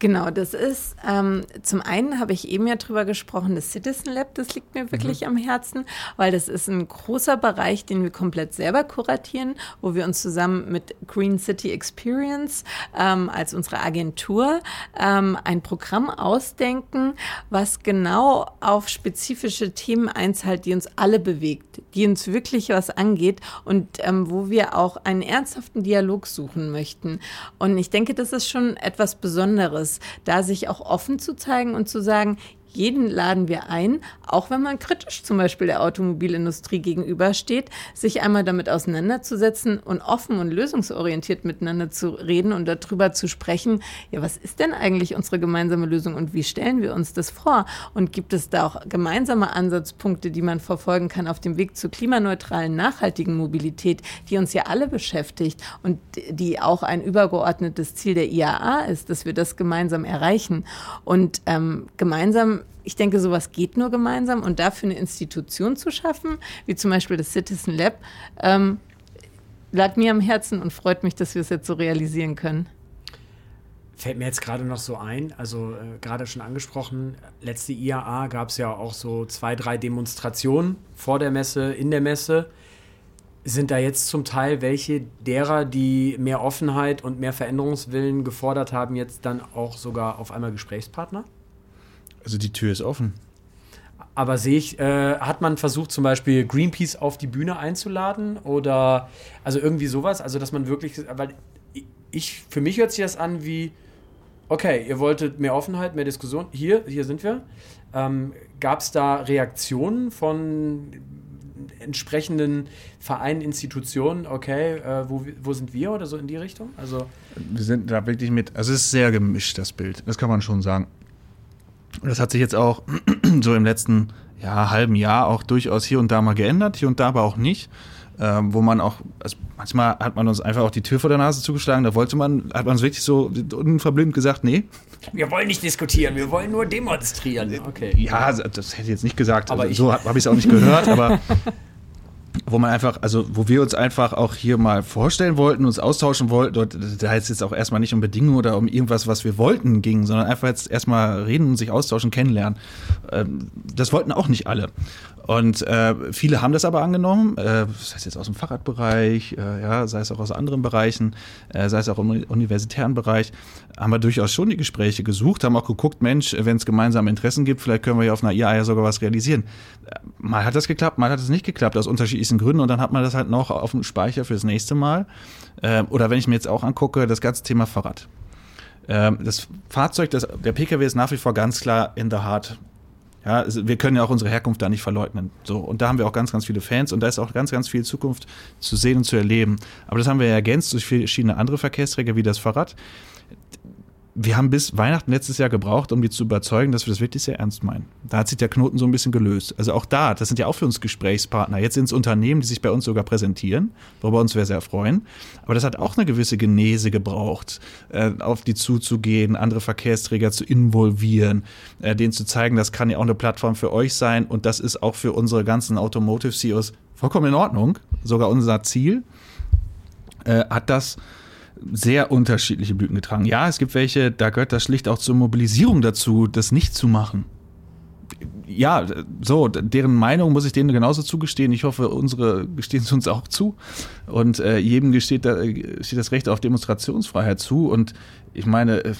Genau, das ist ähm, zum einen habe ich eben ja drüber gesprochen, das Citizen Lab, das liegt mir wirklich mhm. am Herzen, weil das ist ein großer Bereich, den wir komplett selber kuratieren, wo wir uns zusammen mit Green City Experience ähm, als unsere Agentur ähm, ein Programm ausdenken, was genau auf spezifische Themen einzahlt, die uns alle bewegt, die uns wirklich was angeht und ähm, wo wir auch einen ernsthaften Dialog suchen möchten. Und ich denke, das ist schon etwas Besonderes da sich auch offen zu zeigen und zu sagen, jeden laden wir ein, auch wenn man kritisch zum Beispiel der Automobilindustrie gegenübersteht, sich einmal damit auseinanderzusetzen und offen und lösungsorientiert miteinander zu reden und darüber zu sprechen, ja, was ist denn eigentlich unsere gemeinsame Lösung und wie stellen wir uns das vor? Und gibt es da auch gemeinsame Ansatzpunkte, die man verfolgen kann auf dem Weg zur klimaneutralen, nachhaltigen Mobilität, die uns ja alle beschäftigt und die auch ein übergeordnetes Ziel der IAA ist, dass wir das gemeinsam erreichen. Und ähm, gemeinsam ich denke, sowas geht nur gemeinsam und dafür eine Institution zu schaffen, wie zum Beispiel das Citizen Lab, ähm, lag mir am Herzen und freut mich, dass wir es jetzt so realisieren können. Fällt mir jetzt gerade noch so ein, also äh, gerade schon angesprochen, letzte IAA gab es ja auch so zwei, drei Demonstrationen vor der Messe, in der Messe. Sind da jetzt zum Teil welche derer, die mehr Offenheit und mehr Veränderungswillen gefordert haben, jetzt dann auch sogar auf einmal Gesprächspartner? Also die Tür ist offen. Aber sehe ich, äh, hat man versucht, zum Beispiel Greenpeace auf die Bühne einzuladen oder also irgendwie sowas? Also, dass man wirklich, weil ich, für mich hört sich das an wie, okay, ihr wolltet mehr Offenheit, mehr Diskussion. Hier, hier sind wir. Ähm, Gab es da Reaktionen von entsprechenden Vereinen, Institutionen, okay, äh, wo, wo sind wir oder so in die Richtung? Also wir sind da wirklich mit, also es ist sehr gemischt, das Bild, das kann man schon sagen. Das hat sich jetzt auch so im letzten ja, halben Jahr auch durchaus hier und da mal geändert, hier und da aber auch nicht. Ähm, wo man auch, also manchmal hat man uns einfach auch die Tür vor der Nase zugeschlagen, da wollte man, hat man uns wirklich so unverblümt gesagt, nee. Wir wollen nicht diskutieren, wir wollen nur demonstrieren. Okay. Ja, das hätte ich jetzt nicht gesagt, aber also, so habe hab ich es auch nicht gehört, aber wo man einfach, also wo wir uns einfach auch hier mal vorstellen wollten, uns austauschen wollten, dort, da ist jetzt auch erstmal nicht um Bedingungen oder um irgendwas, was wir wollten, ging, sondern einfach jetzt erstmal reden und sich austauschen, kennenlernen. Ähm, das wollten auch nicht alle. Und äh, viele haben das aber angenommen, äh, sei es jetzt aus dem Fahrradbereich, äh, ja, sei es auch aus anderen Bereichen, äh, sei es auch im universitären Bereich, haben wir durchaus schon die Gespräche gesucht, haben auch geguckt, Mensch, wenn es gemeinsame Interessen gibt, vielleicht können wir ja auf einer IA ja sogar was realisieren. Mal hat das geklappt, mal hat es nicht geklappt, aus unterschiedlichsten Gründen und dann hat man das halt noch auf dem Speicher fürs nächste Mal. Äh, oder wenn ich mir jetzt auch angucke, das ganze Thema Fahrrad. Ähm, das Fahrzeug, das, der Pkw ist nach wie vor ganz klar in der Hard ja, wir können ja auch unsere Herkunft da nicht verleugnen. So, und da haben wir auch ganz, ganz viele Fans und da ist auch ganz, ganz viel Zukunft zu sehen und zu erleben. Aber das haben wir ja ergänzt durch verschiedene andere Verkehrsträger wie das Fahrrad wir haben bis Weihnachten letztes Jahr gebraucht, um die zu überzeugen, dass wir das wirklich sehr ernst meinen. Da hat sich der Knoten so ein bisschen gelöst. Also auch da, das sind ja auch für uns Gesprächspartner. Jetzt sind es Unternehmen, die sich bei uns sogar präsentieren, worüber uns wir sehr freuen. Aber das hat auch eine gewisse Genese gebraucht, äh, auf die zuzugehen, andere Verkehrsträger zu involvieren, äh, denen zu zeigen, das kann ja auch eine Plattform für euch sein und das ist auch für unsere ganzen Automotive-CEOs vollkommen in Ordnung, sogar unser Ziel. Äh, hat das sehr unterschiedliche Blüten getragen. Ja, es gibt welche, da gehört das schlicht auch zur Mobilisierung dazu, das nicht zu machen. Ja, so, deren Meinung muss ich denen genauso zugestehen. Ich hoffe, unsere gestehen es uns auch zu. Und äh, jedem gesteht, da, steht das Recht auf Demonstrationsfreiheit zu. Und ich meine, äh,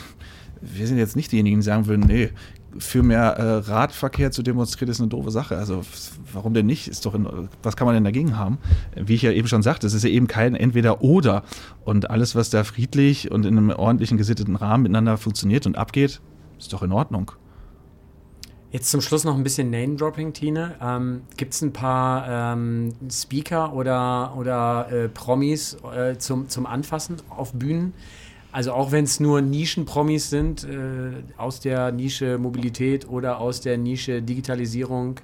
wir sind jetzt nicht diejenigen, die sagen würden, nee, für mehr äh, Radverkehr zu demonstrieren, ist eine doofe Sache. Also warum denn nicht? Ist doch in, was kann man denn dagegen haben? Wie ich ja eben schon sagte, es ist ja eben kein Entweder-Oder. Und alles, was da friedlich und in einem ordentlichen, gesitteten Rahmen miteinander funktioniert und abgeht, ist doch in Ordnung. Jetzt zum Schluss noch ein bisschen Name-Dropping, Tine. Ähm, Gibt es ein paar ähm, Speaker oder, oder äh, Promis äh, zum, zum Anfassen auf Bühnen? Also auch wenn es nur Nischen-Promis sind, äh, aus der Nische Mobilität oder aus der Nische Digitalisierung.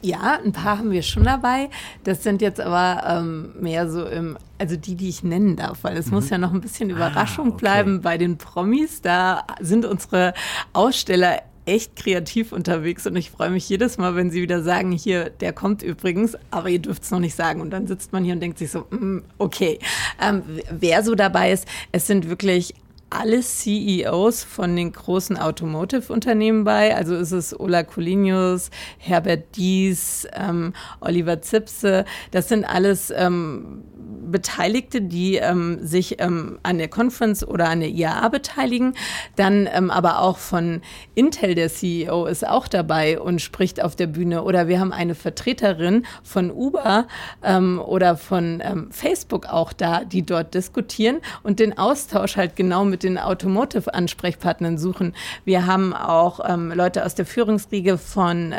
Ja, ein paar haben wir schon dabei. Das sind jetzt aber ähm, mehr so im, also die, die ich nennen darf, weil es mhm. muss ja noch ein bisschen ah, Überraschung ah, okay. bleiben bei den Promis. Da sind unsere Aussteller echt kreativ unterwegs und ich freue mich jedes Mal, wenn sie wieder sagen, hier, der kommt übrigens, aber ihr dürft es noch nicht sagen. Und dann sitzt man hier und denkt sich so, mm, okay. Ähm, wer so dabei ist, es sind wirklich alle CEOs von den großen Automotive-Unternehmen bei. Also ist es Ola Colinius, Herbert Dies, ähm, Oliver Zipse. Das sind alles ähm, Beteiligte, die ähm, sich ähm, an der Conference oder an der IAA beteiligen. Dann ähm, aber auch von Intel, der CEO, ist auch dabei und spricht auf der Bühne. Oder wir haben eine Vertreterin von Uber ähm, oder von ähm, Facebook auch da, die dort diskutieren und den Austausch halt genau mit den Automotive-Ansprechpartnern suchen. Wir haben auch ähm, Leute aus der Führungsriege von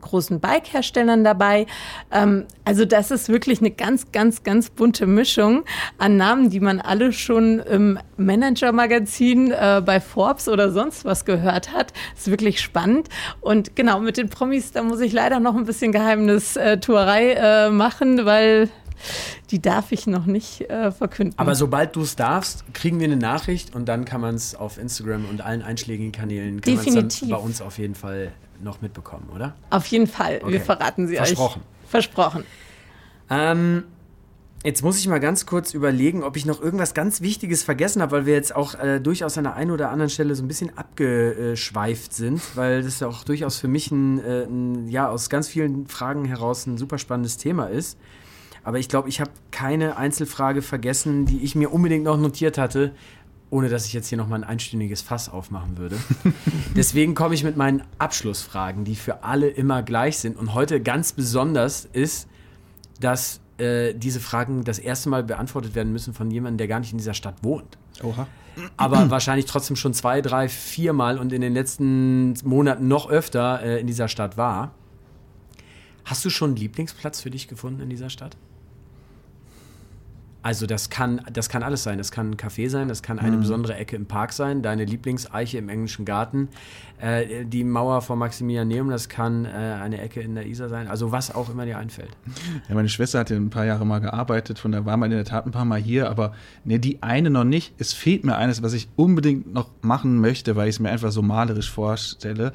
großen Bike-Herstellern dabei. also das ist wirklich eine ganz, ganz, ganz bunte Mischung an Namen, die man alle schon im Manager-Magazin äh, bei Forbes oder sonst was gehört hat. Ist wirklich spannend. Und genau, mit den Promis, da muss ich leider noch ein bisschen Geheimnistuerei äh, machen, weil die darf ich noch nicht äh, verkünden. Aber sobald du es darfst, kriegen wir eine Nachricht und dann kann man es auf Instagram und allen einschlägigen Kanälen Definitiv. bei uns auf jeden Fall noch mitbekommen, oder? Auf jeden Fall. Okay. Wir verraten sie Versprochen. euch. Versprochen. Ähm, Jetzt muss ich mal ganz kurz überlegen, ob ich noch irgendwas ganz Wichtiges vergessen habe, weil wir jetzt auch äh, durchaus an der einen oder anderen Stelle so ein bisschen abgeschweift sind, weil das ja auch durchaus für mich ein, äh, ein, ja, aus ganz vielen Fragen heraus ein super spannendes Thema ist. Aber ich glaube, ich habe keine Einzelfrage vergessen, die ich mir unbedingt noch notiert hatte, ohne dass ich jetzt hier nochmal ein einstündiges Fass aufmachen würde. Deswegen komme ich mit meinen Abschlussfragen, die für alle immer gleich sind. Und heute ganz besonders ist, dass äh, diese Fragen das erste Mal beantwortet werden müssen von jemandem, der gar nicht in dieser Stadt wohnt. Oha. Aber wahrscheinlich trotzdem schon zwei, drei, vier Mal und in den letzten Monaten noch öfter äh, in dieser Stadt war. Hast du schon einen Lieblingsplatz für dich gefunden in dieser Stadt? Also das kann, das kann alles sein. Das kann ein Café sein, das kann eine mhm. besondere Ecke im Park sein, deine Lieblingseiche im englischen Garten, äh, die Mauer vor Maximilianeum, das kann äh, eine Ecke in der Isar sein. Also was auch immer dir einfällt. Ja, meine Schwester hat ja ein paar Jahre mal gearbeitet, von da war man in der Tat ein paar Mal hier, aber ne, die eine noch nicht. Es fehlt mir eines, was ich unbedingt noch machen möchte, weil ich es mir einfach so malerisch vorstelle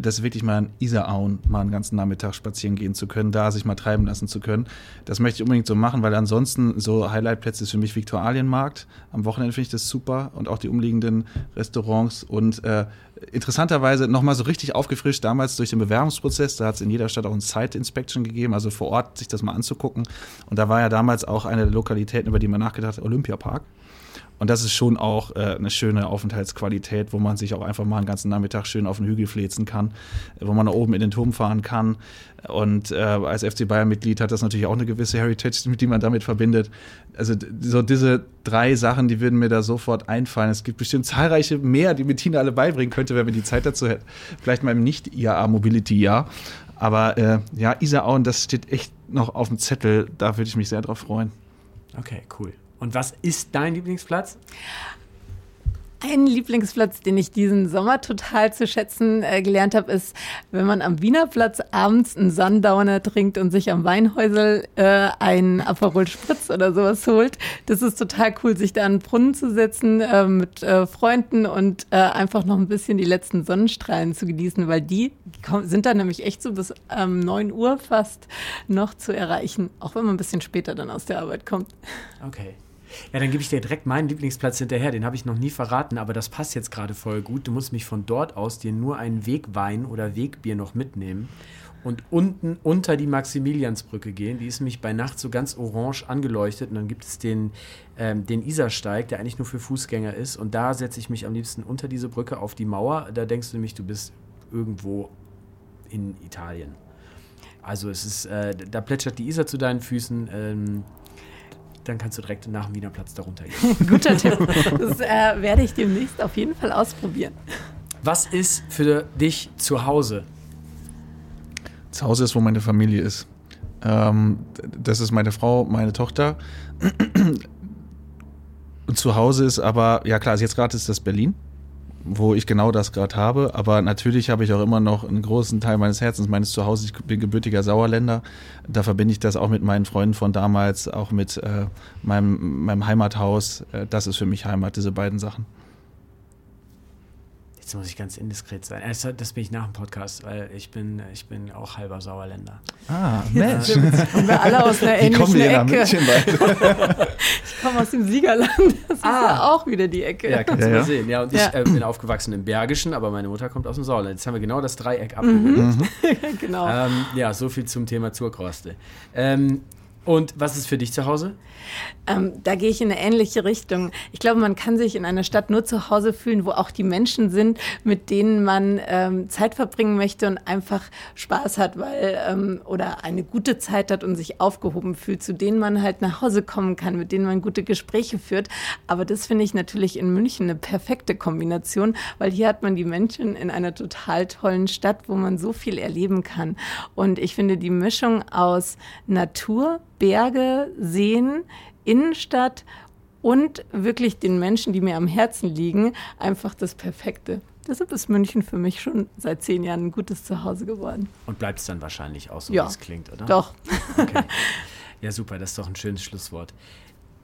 das wirklich mal in Isarauen mal einen ganzen Nachmittag spazieren gehen zu können, da sich mal treiben lassen zu können. Das möchte ich unbedingt so machen, weil ansonsten so Highlightplätze ist für mich Viktualienmarkt. Am Wochenende finde ich das super und auch die umliegenden Restaurants und äh, interessanterweise nochmal so richtig aufgefrischt damals durch den Bewerbungsprozess. Da hat es in jeder Stadt auch ein Site Inspection gegeben, also vor Ort sich das mal anzugucken. Und da war ja damals auch eine der Lokalitäten, über die man nachgedacht hat, Olympiapark. Und das ist schon auch äh, eine schöne Aufenthaltsqualität, wo man sich auch einfach mal einen ganzen Nachmittag schön auf den Hügel flezen kann, wo man da oben in den Turm fahren kann. Und äh, als FC Bayern-Mitglied hat das natürlich auch eine gewisse Heritage, mit die man damit verbindet. Also so diese drei Sachen, die würden mir da sofort einfallen. Es gibt bestimmt zahlreiche mehr, die Bettina alle beibringen könnte, wenn wir die Zeit dazu hätten. Vielleicht mal im Nicht-IAA-Mobility-Jahr. Aber äh, ja, Isarauen, das steht echt noch auf dem Zettel. Da würde ich mich sehr drauf freuen. Okay, cool. Und was ist dein Lieblingsplatz? Ein Lieblingsplatz, den ich diesen Sommer total zu schätzen äh, gelernt habe, ist, wenn man am Wiener Platz abends einen Sundowner trinkt und sich am Weinhäusel äh, einen Aperol Spritz oder sowas holt. Das ist total cool, sich da an den Brunnen zu setzen äh, mit äh, Freunden und äh, einfach noch ein bisschen die letzten Sonnenstrahlen zu genießen, weil die sind dann nämlich echt so bis ähm, 9 Uhr fast noch zu erreichen, auch wenn man ein bisschen später dann aus der Arbeit kommt. Okay. Ja, dann gebe ich dir direkt meinen Lieblingsplatz hinterher. Den habe ich noch nie verraten, aber das passt jetzt gerade voll gut. Du musst mich von dort aus dir nur einen Wegwein oder Wegbier noch mitnehmen. und unten unter die Maximiliansbrücke gehen. Die ist nämlich bei Nacht so ganz orange angeleuchtet und dann gibt es den, ähm, den Isarsteig, der eigentlich nur für Fußgänger ist und da setze ich mich am liebsten unter diese Brücke auf die Mauer. Da denkst du nämlich, du bist irgendwo in Italien. Also es ist, äh, da plätschert die Isar zu deinen Füßen. Ähm, dann kannst du direkt nach dem Wiener Platz darunter gehen. Guter Tipp. Das äh, werde ich demnächst auf jeden Fall ausprobieren. Was ist für dich zu Hause? Zu Hause ist, wo meine Familie ist. Ähm, das ist meine Frau, meine Tochter. Und zu Hause ist aber, ja klar, also jetzt gerade ist das Berlin, wo ich genau das gerade habe. Aber natürlich habe ich auch immer noch einen großen Teil meines Herzens, meines Zuhause. Ich bin gebürtiger Sauerländer. Da verbinde ich das auch mit meinen Freunden von damals, auch mit äh, meinem, meinem Heimathaus. Äh, das ist für mich Heimat, diese beiden Sachen. Jetzt muss ich ganz indiskret sein. Also, das bin ich nach dem Podcast, weil ich bin, ich bin auch halber Sauerländer. Ah, Mensch. Kommen wir alle aus einer ähnlichen Ecke. ich komme aus dem Siegerland. Das ist ah. ja auch wieder die Ecke. Ja, kannst ja, du mal sehen. Ja, und ja. ich äh, bin aufgewachsen im Bergischen, aber meine Mutter kommt aus dem Sauerland. Jetzt haben wir genau das Dreieck abgebildet. Mhm. genau. Ähm, ja, so viel zum Thema Zurkroste. Ähm, und was ist für dich zu Hause? Ähm, da gehe ich in eine ähnliche Richtung. Ich glaube, man kann sich in einer Stadt nur zu Hause fühlen, wo auch die Menschen sind, mit denen man ähm, Zeit verbringen möchte und einfach Spaß hat, weil ähm, oder eine gute Zeit hat und sich aufgehoben fühlt, zu denen man halt nach Hause kommen kann, mit denen man gute Gespräche führt. Aber das finde ich natürlich in München eine perfekte Kombination, weil hier hat man die Menschen in einer total tollen Stadt, wo man so viel erleben kann. Und ich finde die Mischung aus Natur, Berge, Seen, Innenstadt und wirklich den Menschen, die mir am Herzen liegen, einfach das Perfekte. Deshalb ist München für mich schon seit zehn Jahren ein gutes Zuhause geworden. Und bleibt es dann wahrscheinlich auch so, ja, wie es klingt, oder? Doch. Okay. Ja, super, das ist doch ein schönes Schlusswort.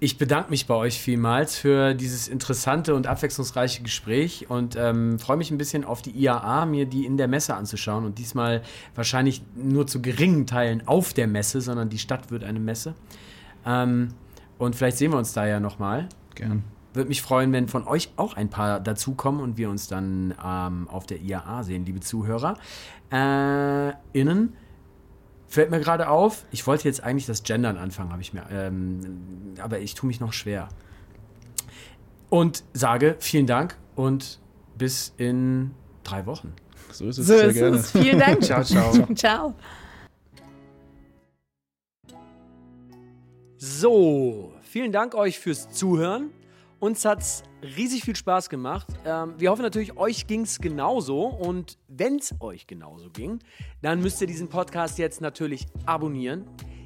Ich bedanke mich bei euch vielmals für dieses interessante und abwechslungsreiche Gespräch und ähm, freue mich ein bisschen auf die IAA, mir die in der Messe anzuschauen und diesmal wahrscheinlich nur zu geringen Teilen auf der Messe, sondern die Stadt wird eine Messe. Ähm, und vielleicht sehen wir uns da ja nochmal. Gern. Würde mich freuen, wenn von euch auch ein paar dazukommen und wir uns dann ähm, auf der IAA sehen, liebe Zuhörer. Äh, innen. Fällt mir gerade auf, ich wollte jetzt eigentlich das Gendern anfangen, habe ich mir, ähm, aber ich tue mich noch schwer. Und sage vielen Dank und bis in drei Wochen. So ist es. So sehr ist gerne. es. Vielen Dank. ciao, ciao. ciao. So, vielen Dank euch fürs Zuhören. Uns hat es riesig viel Spaß gemacht. Ähm, wir hoffen natürlich, euch ging es genauso. Und wenn es euch genauso ging, dann müsst ihr diesen Podcast jetzt natürlich abonnieren.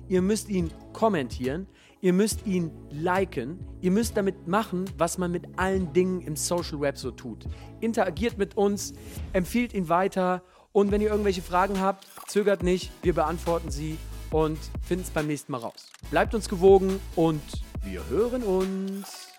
Ihr müsst ihn kommentieren. Ihr müsst ihn liken. Ihr müsst damit machen, was man mit allen Dingen im Social Web so tut. Interagiert mit uns, empfiehlt ihn weiter. Und wenn ihr irgendwelche Fragen habt, zögert nicht. Wir beantworten sie und finden es beim nächsten Mal raus. Bleibt uns gewogen und wir hören uns.